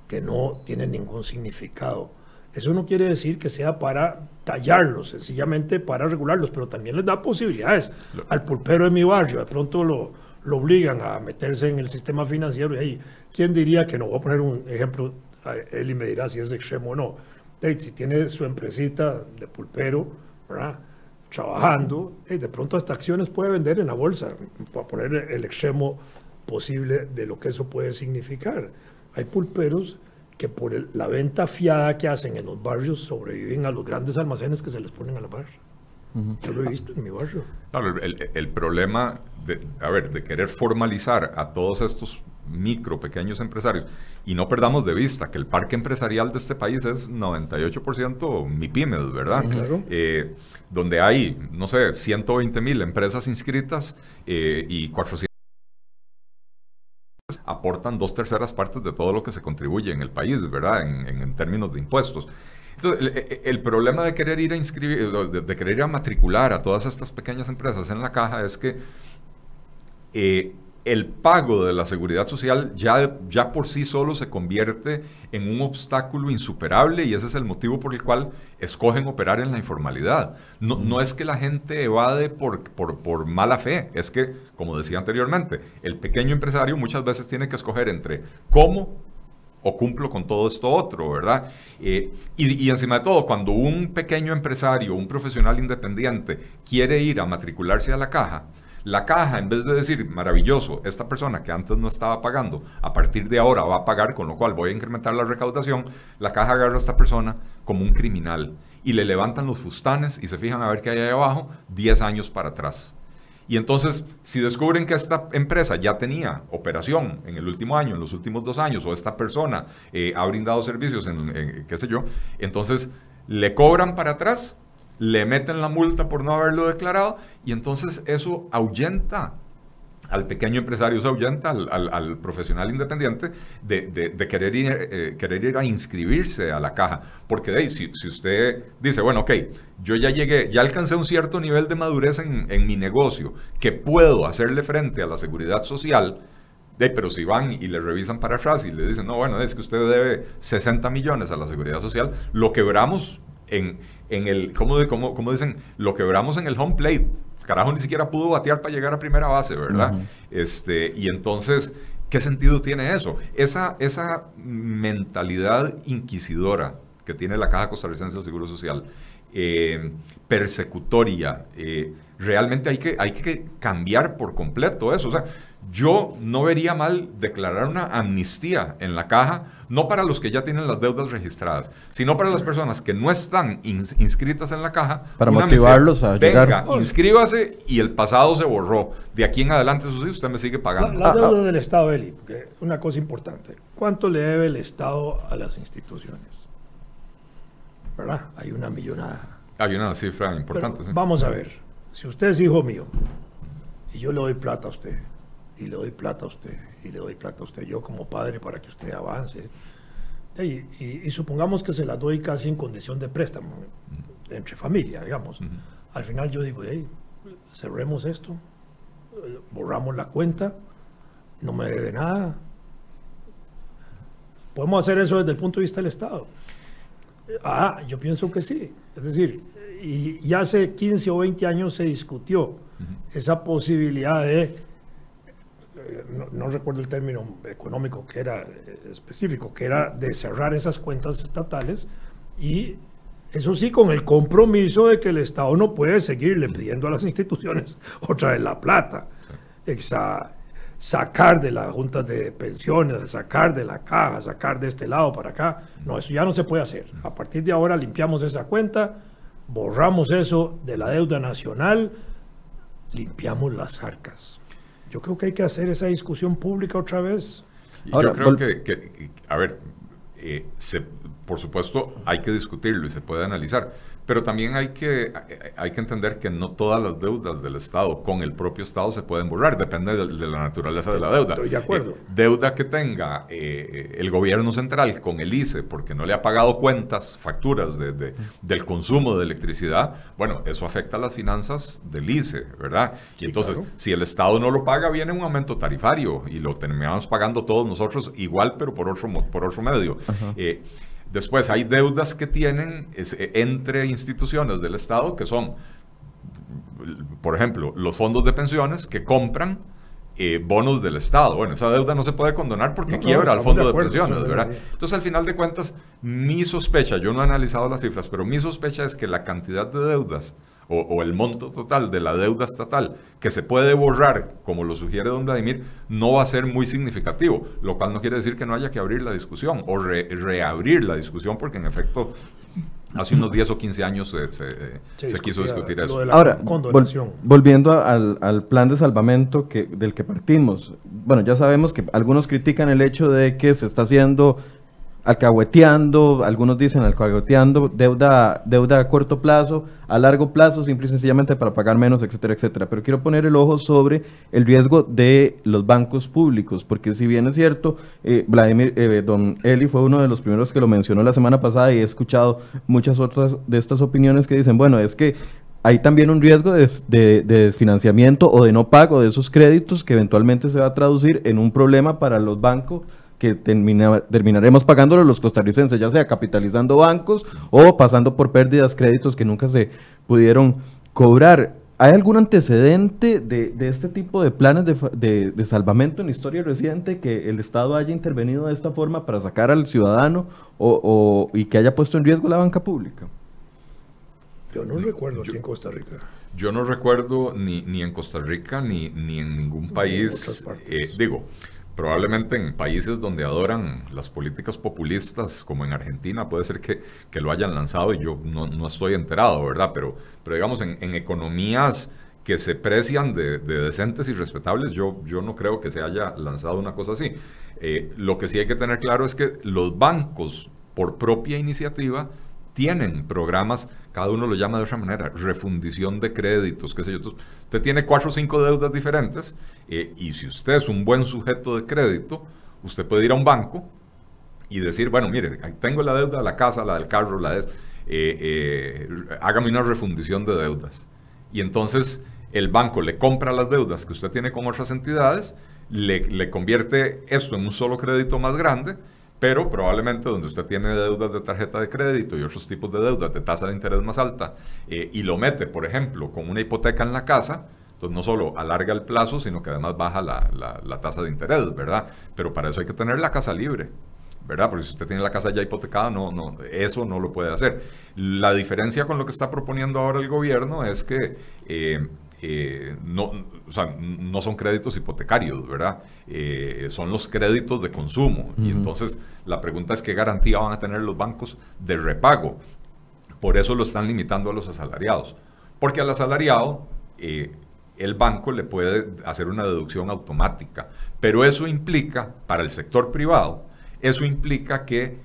[SPEAKER 2] que no tiene ningún significado. Eso no quiere decir que sea para tallarlos, sencillamente para regularlos, pero también les da posibilidades. Al pulpero de mi barrio, de pronto lo, lo obligan a meterse en el sistema financiero y ahí, ¿quién diría que no? Voy a poner un ejemplo, él y me dirá si es extremo o no. si tiene su empresita de pulpero, ¿verdad? trabajando, de pronto hasta acciones puede vender en la bolsa, para poner el extremo posible de lo que eso puede significar. Hay pulperos que por la venta fiada que hacen en los barrios sobreviven a los grandes almacenes que se les ponen a la barra. Yo lo he visto en mi barrio.
[SPEAKER 3] el, problema, de, a ver, de querer formalizar a todos estos micro, pequeños empresarios, y no perdamos de vista que el parque empresarial de este país es 98% MIPIMES, ¿verdad? claro. Eh, donde hay, no sé, 120 mil empresas inscritas eh, y 400 aportan dos terceras partes de todo lo que se contribuye en el país, ¿verdad? en términos de impuestos. Entonces, el, problema de querer ir a inscribir, de, querer ir a matricular a todas estas pequeñas empresas en la caja es que eh, el pago de la seguridad social ya, ya por sí solo se convierte en un obstáculo insuperable y ese es el motivo por el cual escogen operar en la informalidad. No, no es que la gente evade por, por, por, mala fe, es que, como decía anteriormente, el pequeño empresario muchas veces tiene que escoger entre cómo o cumplo con todo esto otro, ¿verdad? Eh, y, encima de todo, cuando un pequeño empresario, un profesional independiente quiere ir a matricularse a la caja, la caja, en vez de decir, maravilloso, esta persona que antes no estaba pagando, a partir de ahora va a pagar, con lo cual voy a incrementar la recaudación, la caja agarra a esta persona como un criminal y le levantan los fustanes y se fijan a ver qué hay ahí abajo 10 años para atrás. Y entonces, si descubren que esta empresa ya tenía operación en el último año, en los últimos dos años, o esta persona eh, ha brindado servicios en, qué sé yo, entonces le cobran para atrás le meten la multa por no haberlo declarado y entonces eso ahuyenta al pequeño empresario, se ahuyenta al, profesional independiente de, querer, ir, eh, querer ir a inscribirse a la caja. Porque de ahí, si, usted dice, bueno, ok, yo ya llegué, ya alcancé un cierto nivel de madurez en, en mi negocio, que puedo hacerle frente a la seguridad social, de, pero si van y le revisan para y le dicen, no, bueno, es que usted debe 60 millones a la seguridad social, lo quebramos en, en el, ¿cómo, cómo, cómo dicen? Lo quebramos en el home plate. Carajo, ni siquiera pudo batear para llegar a primera base, ¿verdad? este, y entonces, ¿qué sentido tiene eso? Esa, esa mentalidad inquisidora que tiene la Caja Costarricense del Seguro Social, eh, persecutoria, eh, realmente hay que, hay que cambiar por completo eso. O sea, yo no vería mal declarar una amnistía en la caja, no para los que ya tienen las deudas registradas, sino para las personas que no están inscritas en la caja.
[SPEAKER 1] Para motivarlos a
[SPEAKER 3] llegar. Venga, inscríbase y el pasado se borró. De aquí en adelante, eso sí, usted me sigue pagando.
[SPEAKER 2] La, deuda del Estado, Eli, una cosa importante. ¿Cuánto le debe el Estado a las instituciones? ¿Verdad? Hay una millonada.
[SPEAKER 3] Hay una cifra importante.
[SPEAKER 2] Vamos a ver. Si usted es hijo mío y yo le doy plata a usted y le doy plata a usted, y le doy plata a usted yo como padre para que usted avance. Y, supongamos que se la doy casi en condición de préstamo, entre familia, digamos. Al final yo digo, hey, cerremos esto, borramos la cuenta, no me debe nada. ¿Podemos hacer eso desde el punto de vista del Estado? Ah, yo pienso que sí. Es decir, y, hace 15 o 20 años se discutió esa posibilidad de no, recuerdo el término económico que era eh, específico, que era de cerrar esas cuentas estatales y eso sí con el compromiso de que el Estado no puede seguirle pidiendo a las instituciones otra vez la plata, sacar de las juntas de pensiones, sacar de la caja, sacar de este lado para acá. No, eso ya no se puede hacer. A partir de ahora limpiamos esa cuenta, borramos eso de la deuda nacional, limpiamos las arcas. Yo creo que hay que hacer esa discusión pública otra vez.
[SPEAKER 3] Yo creo que, a ver, eh, por supuesto hay que discutirlo y se puede analizar, pero también hay que, hay que entender que no todas las deudas del Estado con el propio Estado se pueden borrar, depende de, la naturaleza de la deuda.
[SPEAKER 2] Estoy de acuerdo.
[SPEAKER 3] Eh, deuda que tenga eh, el gobierno central con el ICE porque no le ha pagado cuentas, facturas de, del consumo de electricidad, bueno, eso afecta a las finanzas del ICE, ¿verdad? Y entonces, si el Estado no lo paga, viene un aumento tarifario y lo terminamos pagando todos nosotros igual, pero por otro, por otro medio. Después hay deudas que tienen eh, entre instituciones del Estado que son, por ejemplo, los fondos de pensiones que compran eh, bonos del Estado. Bueno, esa deuda no se puede condonar porque quiebra al fondo de, pensiones, ¿verdad? Entonces, al final de cuentas, mi sospecha, yo no he analizado las cifras, pero mi sospecha es que la cantidad de deudas o, el monto total de la deuda estatal que se puede borrar, como lo sugiere don Vladimir, no va a ser muy significativo, lo cual no quiere decir que no haya que abrir la discusión o reabrir la discusión, porque en efecto hace unos 10 o 15 años se, quiso discutir eso.
[SPEAKER 1] Ahora, volviendo al, al, plan de salvamento que, del que partimos, bueno, ya sabemos que algunos critican el hecho de que se está haciendo alcahueteando, algunos dicen alcahueteando, deuda, deuda a corto plazo, a largo plazo, simple y sencillamente para pagar menos, etcétera, etcétera. Pero quiero poner el ojo sobre el riesgo de los bancos públicos, porque si bien es cierto, eh, Vladimir, eh, don Eli fue uno de los primeros que lo mencionó la semana pasada y he escuchado muchas otras de estas opiniones que dicen, bueno, es que hay también un riesgo de, de, financiamiento o de no pago de esos créditos que eventualmente se va a traducir en un problema para los bancos que terminaremos pagándolo los costarricenses, ya sea capitalizando bancos o pasando por pérdidas, créditos que nunca se pudieron cobrar. ¿Hay algún antecedente de, este tipo de planes de, salvamento en la historia reciente que el Estado haya intervenido de esta forma para sacar al ciudadano o, y que haya puesto en riesgo la banca pública?
[SPEAKER 2] Yo no recuerdo aquí en Costa Rica.
[SPEAKER 3] Yo no recuerdo ni, ni en Costa Rica ni, ni en ningún país. Eh, digo, probablemente en países donde adoran las políticas populistas, como en Argentina, puede ser que, que lo hayan lanzado y yo no, no, estoy enterado, ¿verdad? Pero, pero digamos, en, economías que se precian de, de, decentes y respetables, yo, yo no creo que se haya lanzado una cosa así. Eh, lo que sí hay que tener claro es que los bancos, por propia iniciativa, tienen programas cada uno lo llama de otra manera, refundición de créditos, qué sé yo. usted tiene cuatro o cinco deudas diferentes eh, y si usted es un buen sujeto de crédito, usted puede ir a un banco y decir, bueno, mire, tengo la deuda de la casa, la del carro, la. Eh, eh, hágame una refundición de deudas. Y entonces el banco le compra las deudas que usted tiene con otras entidades, le, le convierte esto en un solo crédito más grande pero probablemente donde usted tiene deudas de tarjeta de crédito y otros tipos de deudas de tasa de interés más alta eh, y lo mete, por ejemplo, con una hipoteca en la casa, entonces no solo alarga el plazo, sino que además baja la, la, tasa de interés, ¿verdad? Pero para eso hay que tener la casa libre. ¿verdad? Porque si usted tiene la casa ya hipotecada, no, no, eso no lo puede hacer. La diferencia con lo que está proponiendo ahora el gobierno es que eh, eh, no, o sea, no son créditos hipotecarios, ¿verdad? Eh, son los créditos de consumo. Y entonces la pregunta es qué garantía van a tener los bancos de repago. Por eso lo están limitando a los asalariados. Porque al asalariado eh, el banco le puede hacer una deducción automática. Pero eso implica, para el sector privado, eso implica que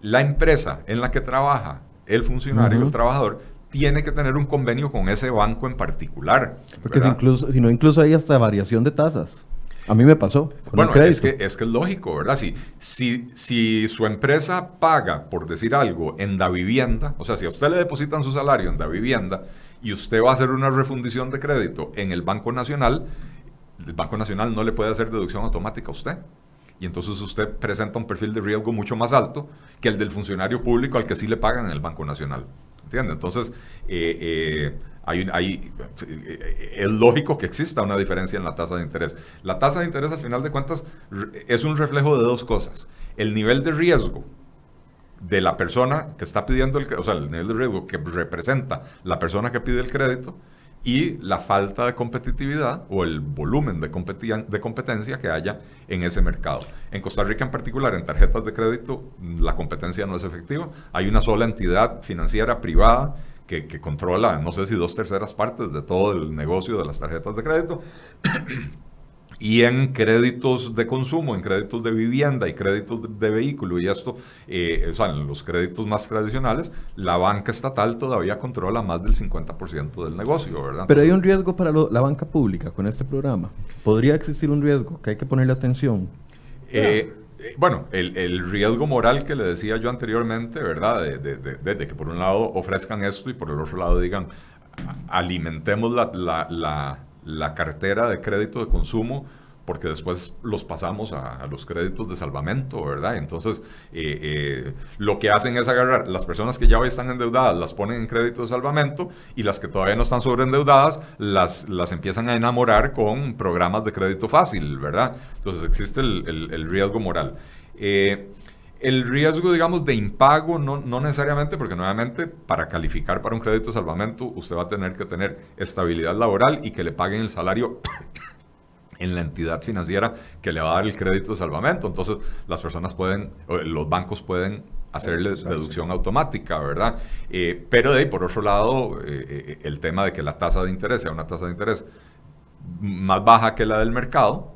[SPEAKER 3] la empresa en la que trabaja el funcionario, el trabajador, tiene que tener un convenio con ese banco en particular.
[SPEAKER 1] Porque si, incluso, si no, incluso hay hasta variación de tasas. A mí me pasó.
[SPEAKER 3] bueno, es que, es que es lógico, ¿verdad? Si, si, si su empresa paga, por decir algo, en la vivienda, o sea, si a usted le depositan su salario en la vivienda y usted va a hacer una refundición de crédito en el Banco Nacional, el Banco Nacional no le puede hacer deducción automática a usted. Y entonces usted presenta un perfil de riesgo mucho más alto que el del funcionario público al que sí le pagan en el Banco Nacional. Entonces, eh, eh, hay, eh, es lógico que exista una diferencia en la tasa de interés. La tasa de interés, al final de cuentas, es un reflejo de dos cosas. El nivel de riesgo de la persona que está pidiendo el o sea, el nivel de riesgo que representa la persona que pide el crédito y la falta de competitividad o el volumen de, de competencia que haya en ese mercado. En Costa Rica en particular, en tarjetas de crédito, la competencia no es efectiva. Hay una sola entidad financiera privada que, que controla, no sé si dos terceras partes de todo el negocio de las tarjetas de crédito. Y en créditos de consumo, en créditos de vivienda y créditos de, vehículo y esto, eh, o sea, en los créditos más tradicionales, la banca estatal todavía controla más del 50% del negocio, ¿verdad?
[SPEAKER 1] Pero hay un riesgo para la banca pública con este programa. ¿Podría existir un riesgo que hay que ponerle atención?
[SPEAKER 3] Eh, eh, bueno, el, riesgo moral que le decía yo anteriormente, ¿verdad? De, que por un lado ofrezcan esto y por el otro lado digan, alimentemos la la cartera de crédito de consumo porque después los pasamos a, los créditos de salvamento, ¿verdad? Entonces, eh, eh, lo que hacen es agarrar las personas que ya hoy están endeudadas, las ponen en crédito de salvamento y las que todavía no están sobreendeudadas, las, las empiezan a enamorar con programas de crédito fácil, ¿verdad? Entonces, existe el, riesgo moral. Eh, el riesgo, digamos, de impago, no, no, necesariamente, porque nuevamente para calificar para un crédito de salvamento, usted va a tener que tener estabilidad laboral y que le paguen el salario en la entidad financiera que le va a dar el crédito de salvamento. Entonces, las personas pueden, los bancos pueden hacerle deducción automática, ¿verdad? Eh, pero de ahí, por otro lado, eh, eh, el tema de que la tasa de interés sea una tasa de interés más baja que la del mercado,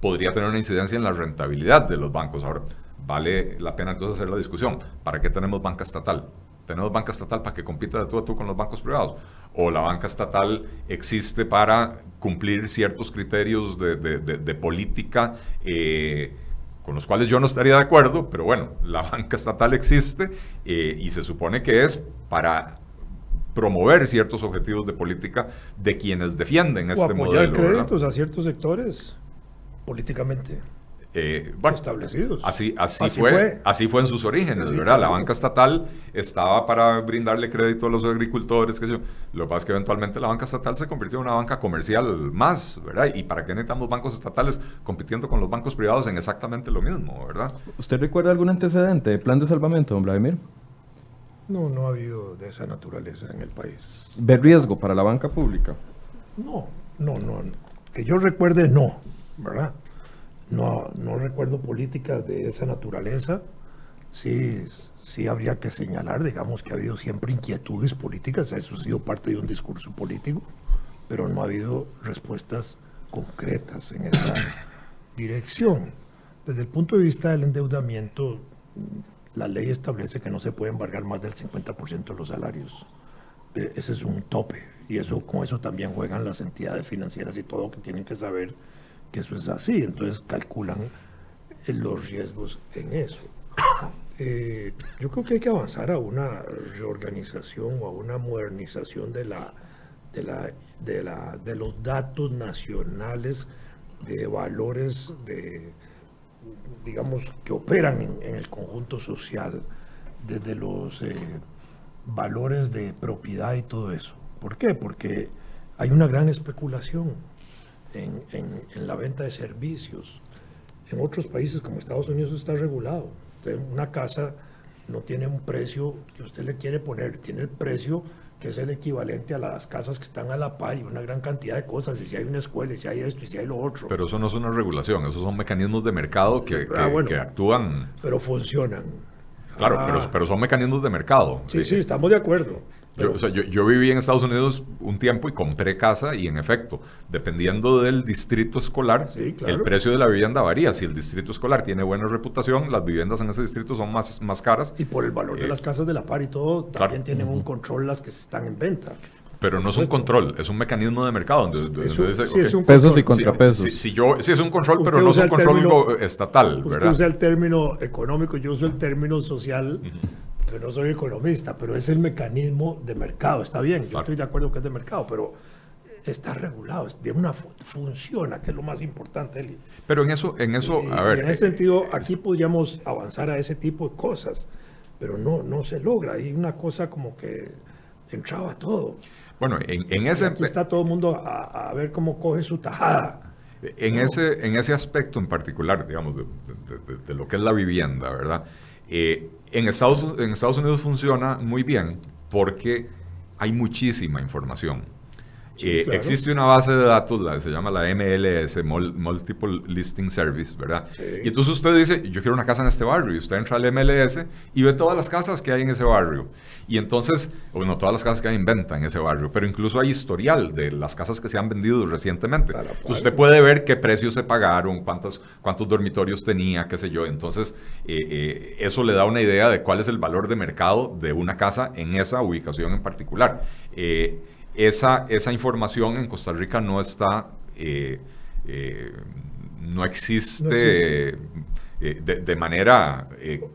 [SPEAKER 3] podría tener una incidencia en la rentabilidad de los bancos. Ahora, vale la pena entonces hacer la discusión. ¿Para qué tenemos banca estatal? ¿Tenemos banca estatal para que compita de tú a tú con los bancos privados? ¿O la banca estatal existe para cumplir ciertos criterios de, política eh, con los cuales yo no estaría de acuerdo? Pero bueno, la banca estatal existe eh, y se supone que es para promover ciertos objetivos de política de quienes defienden este modelo.
[SPEAKER 2] créditos a ciertos sectores políticamente.
[SPEAKER 3] Eh, establecidos. Así, así, fue, así fue en sus orígenes, ¿verdad? La banca estatal estaba para brindarle crédito a los agricultores, que Lo que pasa es que eventualmente la banca estatal se convirtió en una banca comercial más, ¿verdad? ¿Y para qué necesitamos bancos estatales compitiendo con los bancos privados en exactamente lo mismo, ¿verdad?
[SPEAKER 1] ¿Usted recuerda algún antecedente de plan de salvamento, don Vladimir?
[SPEAKER 2] No, no ha habido de esa naturaleza en el país.
[SPEAKER 1] ¿Ve riesgo para la banca pública?
[SPEAKER 2] No, no, no. Que yo recuerde, no, ¿verdad? No, no recuerdo políticas de esa naturaleza. Sí, sí habría que señalar, digamos, que ha habido siempre inquietudes políticas, eso ha sido parte de un discurso político, pero no ha habido respuestas concretas en esa dirección. Desde el punto de vista del endeudamiento, la ley establece que no se puede embargar más del 50% de los salarios. Eh, ese es un tope y eso con eso también juegan las entidades financieras y todo que tienen que saber que eso es así. Entonces calculan eh, los riesgos en eso. Eh, yo creo que hay que avanzar a una reorganización o a una modernización de la de, la, de, la, de los datos nacionales de valores de digamos que operan en, el conjunto social desde los eh, valores de propiedad y todo eso. ¿Por qué? Porque hay una gran especulación en, en, la venta de servicios. En otros países como Estados Unidos está regulado. una casa no tiene un precio que usted le quiere poner, tiene el precio que es el equivalente a las casas que están a la par y una gran cantidad de cosas, y si hay una escuela, y si hay esto, y si hay lo otro.
[SPEAKER 3] Pero eso no es una regulación, esos son mecanismos de mercado que, ah, que, actúan.
[SPEAKER 2] Pero funcionan.
[SPEAKER 3] Claro, pero, ah. pero son mecanismos de mercado.
[SPEAKER 2] Sí, sí, estamos de acuerdo.
[SPEAKER 3] Yo, viví en Estados Unidos un tiempo y compré casa y en efecto, dependiendo del distrito escolar, el precio de la vivienda varía. Si el distrito escolar tiene buena reputación, las viviendas en ese distrito son más, más caras.
[SPEAKER 2] Y por el valor de eh, las casas de la par y todo, también tienen un control las que están en venta.
[SPEAKER 3] Pero no es un control, es un mecanismo de mercado. Donde,
[SPEAKER 1] es un pesos y contrapesos.
[SPEAKER 3] Sí, yo, sí, es un control, pero no es un control estatal.
[SPEAKER 2] Usted usa el término económico, yo uso el término social que no soy economista, pero es el mecanismo de mercado, está bien, yo estoy de acuerdo que es de mercado, pero está regulado, de una funciona, que es lo más importante.
[SPEAKER 3] Pero en eso, en eso, a ver.
[SPEAKER 2] en ese sentido, aquí podríamos avanzar a ese tipo de cosas, pero no, no se logra. Hay una cosa como que entraba todo.
[SPEAKER 3] Bueno, en, ese...
[SPEAKER 2] Aquí está todo el mundo a, ver cómo coge su tajada.
[SPEAKER 3] En, ese, en ese aspecto en particular, digamos, de, de lo que es la vivienda, ¿verdad? Eh, en, Estados, en Estados Unidos funciona muy bien porque hay muchísima información. Eh, existe una base de datos, la, se llama la MLS, Multiple Listing Service, ¿verdad? Y entonces usted dice, yo quiero una casa en este barrio, y usted entra al MLS y ve todas las casas que hay en ese barrio. Y entonces, bueno, todas las casas que hay en venta en ese barrio, pero incluso hay historial de las casas que se han vendido recientemente. usted puede ver qué precios se pagaron, cuántos, cuántos dormitorios tenía, qué sé yo. Entonces, eh, eh, eso le da una idea de cuál es el valor de mercado de una casa en esa ubicación en particular. Eh, esa, esa información en Costa Rica no está, eh, eh, no existe, eh, de, manera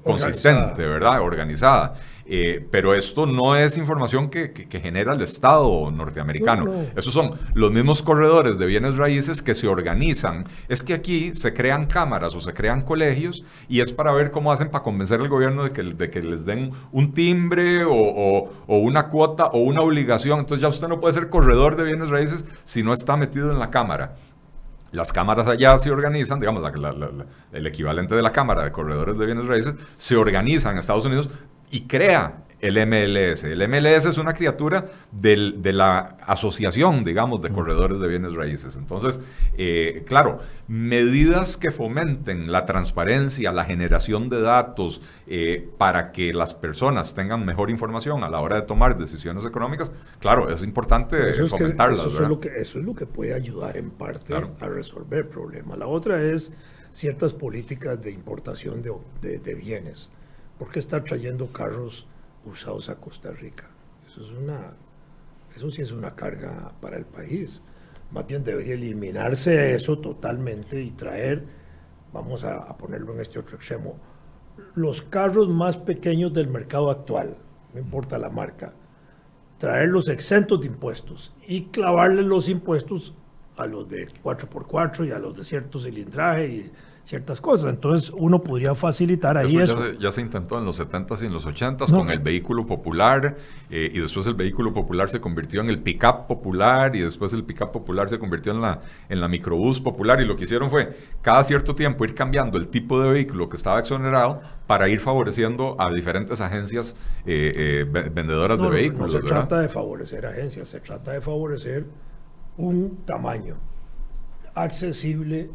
[SPEAKER 3] consistente, ¿verdad? Organizada. Eh, pero esto no es información que, genera el Estado norteamericano. Esos son los mismos corredores de bienes raíces que se organizan. Es que aquí se crean cámaras o se crean colegios y es para ver cómo hacen para convencer al gobierno de que, de que les den un timbre o, una cuota o una obligación. Entonces ya usted no puede ser corredor de bienes raíces si no está metido en la cámara. Las cámaras allá se organizan, digamos, el equivalente de la Cámara de Corredores de Bienes Raíces, se organizan en Estados Unidos y crea el MLS. El MLS es una criatura de la asociación, digamos, de corredores de bienes raíces. Entonces, eh, claro, medidas que fomenten la transparencia, la generación de datos eh, para que las personas tengan mejor información a la hora de tomar decisiones económicas, claro, es importante fomentarlas.
[SPEAKER 2] eso, es lo que, eso es lo que puede ayudar en parte a resolver el problema. La otra es ciertas políticas de importación de bienes. ¿Por qué estar trayendo carros usados a Costa Rica? Eso, es una, eso sí es una carga para el país. Más bien debería eliminarse eso totalmente y traer, vamos a, a ponerlo en este otro extremo, los carros más pequeños del mercado actual, no importa la marca, traerlos exentos de impuestos y clavarle los impuestos a los de 4x4 y a los de cierto cilindraje y ciertas cosas. Entonces uno podría facilitar ahí eso.
[SPEAKER 3] Ya, Se, intentó en los 70s y en los 80s con el vehículo popular eh, y después el vehículo popular se convirtió en el pickup popular y después el pickup popular se convirtió en la, en la microbús popular y lo que hicieron fue cada cierto tiempo ir cambiando el tipo de vehículo que estaba exonerado para ir favoreciendo a diferentes agencias eh, eh, vendedoras de vehículos.
[SPEAKER 2] No se trata de favorecer agencias, se trata de favorecer un tamaño accesible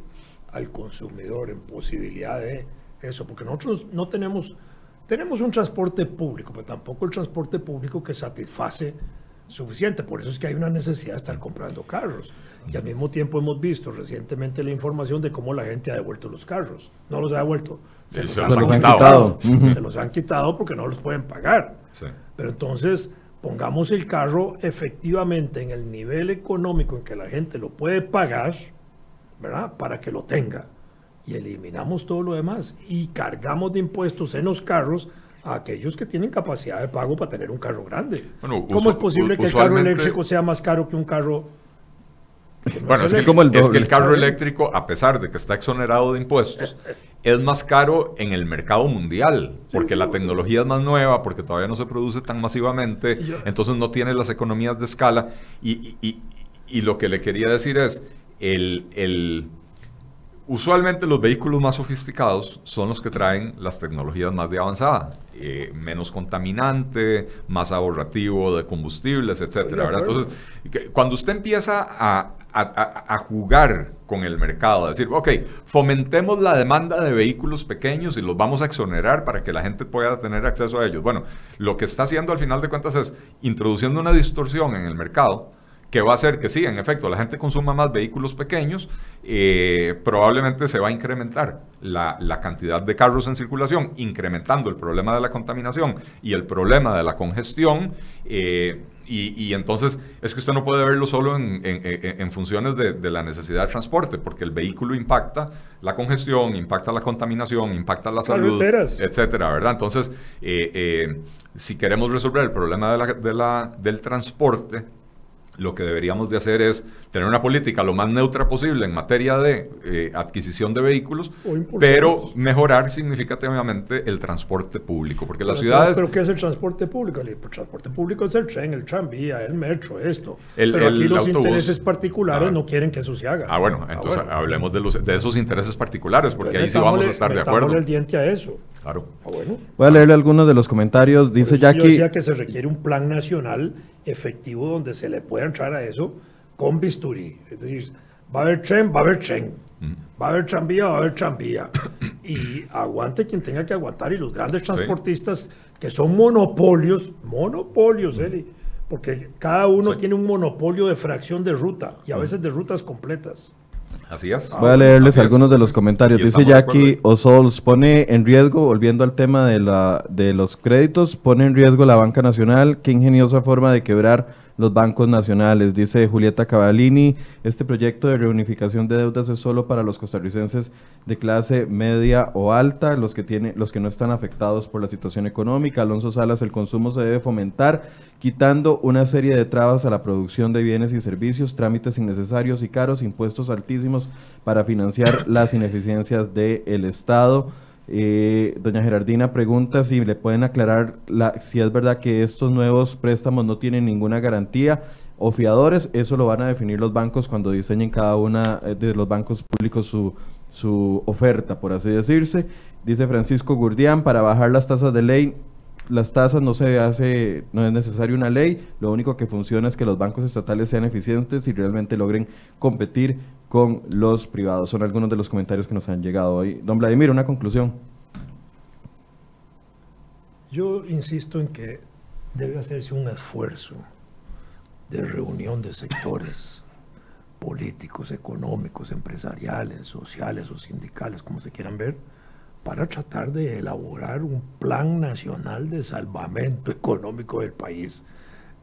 [SPEAKER 2] al consumidor en posibilidad de eso, porque nosotros no tenemos, tenemos un transporte público, pero tampoco el transporte público que satisface suficiente. Por eso es que hay una necesidad de estar comprando carros. Y al mismo tiempo hemos visto recientemente la información de cómo la gente ha devuelto los carros. No los ha devuelto.
[SPEAKER 3] Se los
[SPEAKER 2] han
[SPEAKER 3] han
[SPEAKER 2] quitado.
[SPEAKER 1] quitado.
[SPEAKER 2] Se, los han quitado porque no los pueden pagar.
[SPEAKER 3] Sí.
[SPEAKER 2] Pero entonces pongamos el carro efectivamente en el nivel económico en que la gente lo puede pagar, ¿verdad? Para que lo tenga. Y eliminamos todo lo demás y cargamos de impuestos en los carros a aquellos que tienen capacidad de pago para tener un carro grande.
[SPEAKER 3] Bueno,
[SPEAKER 2] ¿Cómo es posible que el carro eléctrico sea más caro que un carro? no
[SPEAKER 3] Bueno, es que,
[SPEAKER 1] como el
[SPEAKER 3] es que el carro eléctrico, a pesar de que está exonerado de impuestos, es más caro en el mercado mundial, porque
[SPEAKER 2] sí,
[SPEAKER 3] la tecnología es más nueva, porque todavía no se produce tan masivamente,
[SPEAKER 2] yo-
[SPEAKER 3] entonces no tiene las economías de escala. Y, y- y- y lo que le quería decir es, el, el- usualmente los vehículos más sofisticados son los que traen las tecnologías más de avanzada, eh, menos contaminante, más ahorrativo de combustibles, etcétera. Entonces, cuando usted empieza a- a jugar con el mercado, a decir, ok, fomentemos la demanda de vehículos pequeños y los vamos a exonerar para que la gente pueda tener acceso a ellos. Bueno, lo que está haciendo al final de cuentas es introduciendo una distorsión en el mercado que va a hacer que sí, en efecto, la gente consuma más vehículos pequeños, eh, probablemente se va a incrementar la, la cantidad de carros en circulación, incrementando el problema de la contaminación y el problema de la congestión. eh, y, y entonces es que usted no puede verlo solo en, en- funciones de, de la necesidad de transporte, porque el vehículo impacta la congestión, impacta la contaminación, impacta la salud,
[SPEAKER 2] Carreteras.
[SPEAKER 3] etcétera, ¿verdad? Entonces, eh, si queremos resolver el problema de la- de la- del transporte, lo que deberíamos de hacer es tener una política lo más neutra posible en materia de eh, adquisición de vehículos, pero mejorar significativamente el transporte público, porque las
[SPEAKER 2] Pero
[SPEAKER 3] ciudades...
[SPEAKER 2] entonces, ¿Pero qué es el transporte público? El transporte público es el tren, el tranvía, el metro, esto.
[SPEAKER 3] El-
[SPEAKER 2] Pero
[SPEAKER 3] el
[SPEAKER 2] aquí los
[SPEAKER 3] autobús.
[SPEAKER 2] intereses particulares
[SPEAKER 3] Ah.
[SPEAKER 2] no quieren que eso se haga.
[SPEAKER 3] Ah, bueno, entonces
[SPEAKER 2] bueno.
[SPEAKER 3] hablemos de, los, de esos intereses particulares, porque
[SPEAKER 2] Entonces,
[SPEAKER 3] ahí sí vamos a estar de acuerdo.
[SPEAKER 2] el diente a eso.
[SPEAKER 3] Claro.
[SPEAKER 2] Ah, bueno.
[SPEAKER 1] Voy a leerle algunos de los comentarios. Dice
[SPEAKER 2] eso Yo
[SPEAKER 1] Jackie.
[SPEAKER 2] decía que se requiere un plan nacional efectivo donde se le pueda entrar a eso con bisturí. Es decir, va a haber tren, va a haber tren. Va a haber tranvía, va a haber tranvía. y aguante quien tenga que aguantar. Y los grandes transportistas que son monopolios, monopolios, Eli, porque cada uno
[SPEAKER 3] Sí.
[SPEAKER 2] tiene un monopolio de fracción de ruta y a veces de rutas completas.
[SPEAKER 3] Así es.
[SPEAKER 1] Voy a leerles
[SPEAKER 3] Así es.
[SPEAKER 1] algunos de los comentarios.
[SPEAKER 3] Y
[SPEAKER 1] Dice Jackie. Osols, pone en riesgo, volviendo al tema de, la, de los créditos, pone en riesgo la banca nacional. Qué ingeniosa forma de quebrar los bancos nacionales. Dice Julieta Cavallini, este proyecto de reunificación de deudas es solo para los costarricenses de clase media o alta, los que, tiene, los que no están afectados por la situación económica. Alonso Salas, el consumo se debe fomentar quitando una serie de trabas a la producción de bienes y servicios, trámites innecesarios y caros, impuestos altísimos para financiar las ineficiencias del Estado. Eh, doña Gerardina pregunta si le pueden aclarar la- si es verdad que estos nuevos préstamos no tienen ninguna garantía o fiadores. Eso lo van a definir los bancos cuando diseñen cada una eh, de los bancos públicos su, su oferta, por así decirse. Dice Francisco Gurdián, para bajar las tasas de ley las tasas no se hace, no es necesario una ley, lo único que funciona es que los bancos estatales sean eficientes y realmente logren competir con los privados. Son algunos de los comentarios que nos han llegado hoy. Don Vladimir, una conclusión.
[SPEAKER 2] Yo insisto en que debe hacerse un esfuerzo de reunión de sectores políticos, económicos, empresariales, sociales o sindicales, como se quieran ver, para tratar de elaborar un plan nacional de salvamento económico del país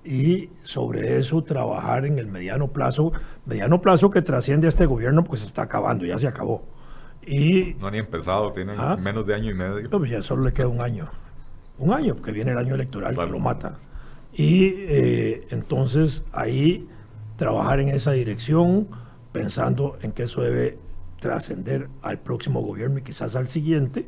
[SPEAKER 2] y sobre eso trabajar en el mediano plazo, mediano plazo que trasciende a este gobierno porque se está acabando, ya se acabó. Y
[SPEAKER 3] No ni empezado, tienen
[SPEAKER 2] Ah.
[SPEAKER 3] menos de año y medio.
[SPEAKER 2] no, pues ya solo le queda un año. Un año, porque viene el año electoral
[SPEAKER 3] Claro.
[SPEAKER 2] que lo mata. Y eh, entonces ahí trabajar en esa dirección, pensando en que eso debe trascender al próximo gobierno y quizás al siguiente.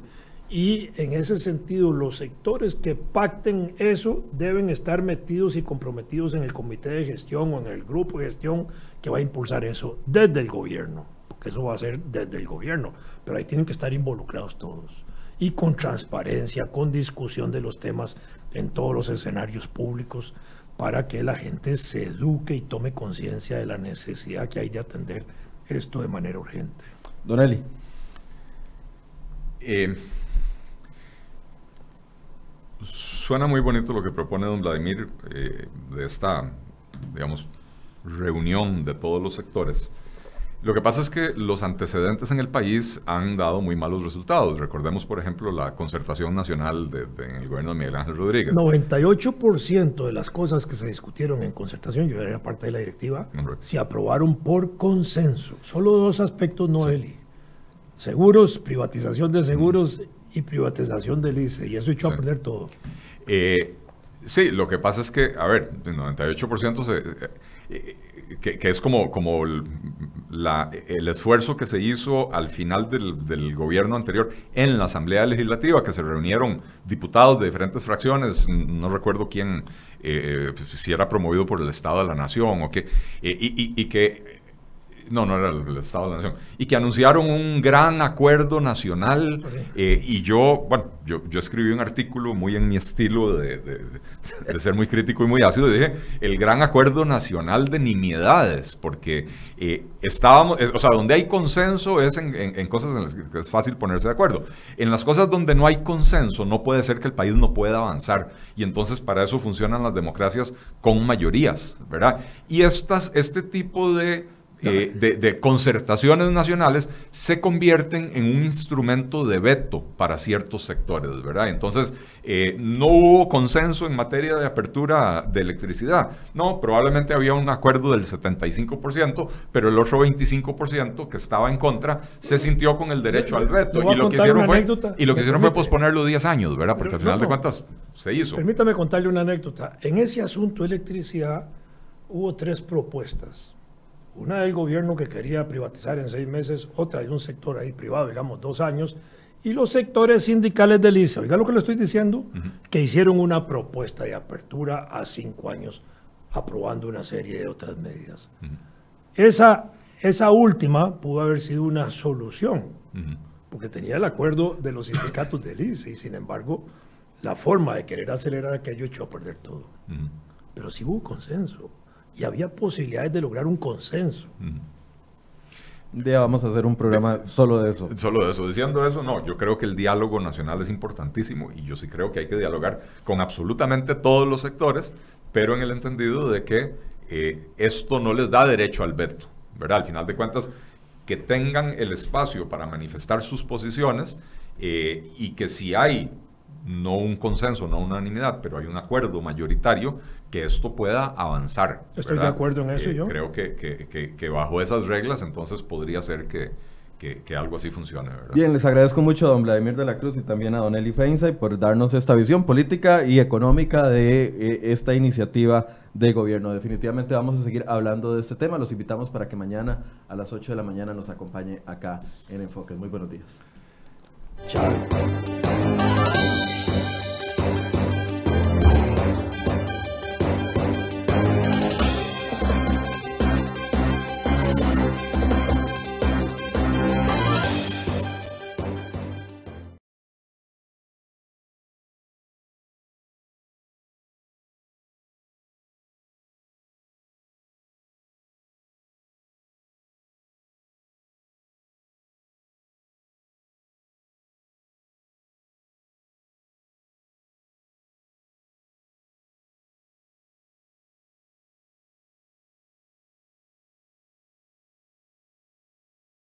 [SPEAKER 2] Y en ese sentido, los sectores que pacten eso deben estar metidos y comprometidos en el comité de gestión o en el grupo de gestión que va a impulsar eso desde el gobierno, porque eso va a ser desde el gobierno, pero ahí tienen que estar involucrados todos y con transparencia, con discusión de los temas en todos los escenarios públicos para que la gente se eduque y tome conciencia de la necesidad que hay de atender esto de manera urgente.
[SPEAKER 1] Don Eli.
[SPEAKER 3] Eh, suena muy bonito lo que propone don Vladimir eh, de esta digamos, reunión de todos los sectores. Lo que pasa es que los antecedentes en el país han dado muy malos resultados. Recordemos, por ejemplo, la concertación nacional de, en el gobierno de Miguel Ángel Rodríguez.
[SPEAKER 2] 98% de las cosas que se discutieron en concertación, yo era parte de la directiva, se aprobaron por consenso. Solo dos aspectos no, Eli. Seguros, privatización de seguros y privatización del ICE. Y eso echó a perder todo.
[SPEAKER 3] Eh, sí, lo que pasa es que, a ver, el 98% se... Eh, eh, que, es como, como el, esfuerzo que se hizo al final del, gobierno anterior en la Asamblea Legislativa, que se reunieron diputados de diferentes fracciones, no recuerdo quién, eh, si era promovido por el Estado de la Nación o qué, eh, y, que no, no era el, Estado de la Nación, y que anunciaron un gran acuerdo nacional. Eh, y yo, bueno, yo, yo, escribí un artículo muy en mi estilo de, de, ser muy crítico y muy ácido, y dije, el gran acuerdo nacional de nimiedades, porque eh, estábamos, o sea, donde hay consenso es en, en, cosas en las que es fácil ponerse de acuerdo. En las cosas donde no hay consenso, no puede ser que el país no pueda avanzar, y entonces para eso funcionan las democracias con mayorías, ¿verdad? Y estas, este tipo de eh, de, concertaciones nacionales se convierten en un instrumento de veto para ciertos sectores, ¿verdad? Entonces, eh, no hubo consenso en materia de apertura de electricidad. No, probablemente había un acuerdo del 75%, pero el otro 25% que estaba en contra se sintió con el derecho al veto. Y lo, que hicieron fue, y lo que hicieron fue posponerlo 10 años, ¿verdad? Porque al final de cuentas se hizo.
[SPEAKER 2] Permítame contarle una anécdota. En ese asunto de electricidad hubo tres propuestas una del gobierno que quería privatizar en seis meses, otra de un sector ahí privado, digamos, dos años, y los sectores sindicales del ICE, oiga lo que le estoy diciendo, que hicieron una propuesta de apertura a cinco años, aprobando una serie de otras medidas. esa, esa última pudo haber sido una solución, porque tenía el acuerdo de los sindicatos del ICE, y sin embargo, la forma de querer acelerar aquello echó a perder todo. Pero sí hubo consenso y había posibilidades de lograr un consenso.
[SPEAKER 1] Un día vamos a hacer un programa solo de eso.
[SPEAKER 3] Solo de eso. Diciendo eso, no, yo creo que el diálogo nacional es importantísimo y yo sí creo que hay que dialogar con absolutamente todos los sectores, pero en el entendido de que eh, esto no les da derecho al veto, ¿verdad? Al final de cuentas, que tengan el espacio para manifestar sus posiciones eh, y que si hay no un consenso, no una unanimidad, pero hay un acuerdo mayoritario que esto pueda avanzar.
[SPEAKER 2] Estoy de acuerdo en eso
[SPEAKER 3] eh,
[SPEAKER 2] yo.
[SPEAKER 3] Creo que, que, que, bajo esas reglas entonces podría ser que, que, algo así funcione. ¿verdad?
[SPEAKER 1] Bien, les agradezco mucho a don Vladimir de la Cruz y también a don Eli Feinsay por darnos esta visión política y económica de eh, esta iniciativa de gobierno. Definitivamente vamos a seguir hablando de este tema. Los invitamos para que mañana a las 8 de la mañana nos acompañe acá en Enfoque. Muy buenos días.
[SPEAKER 2] Chao.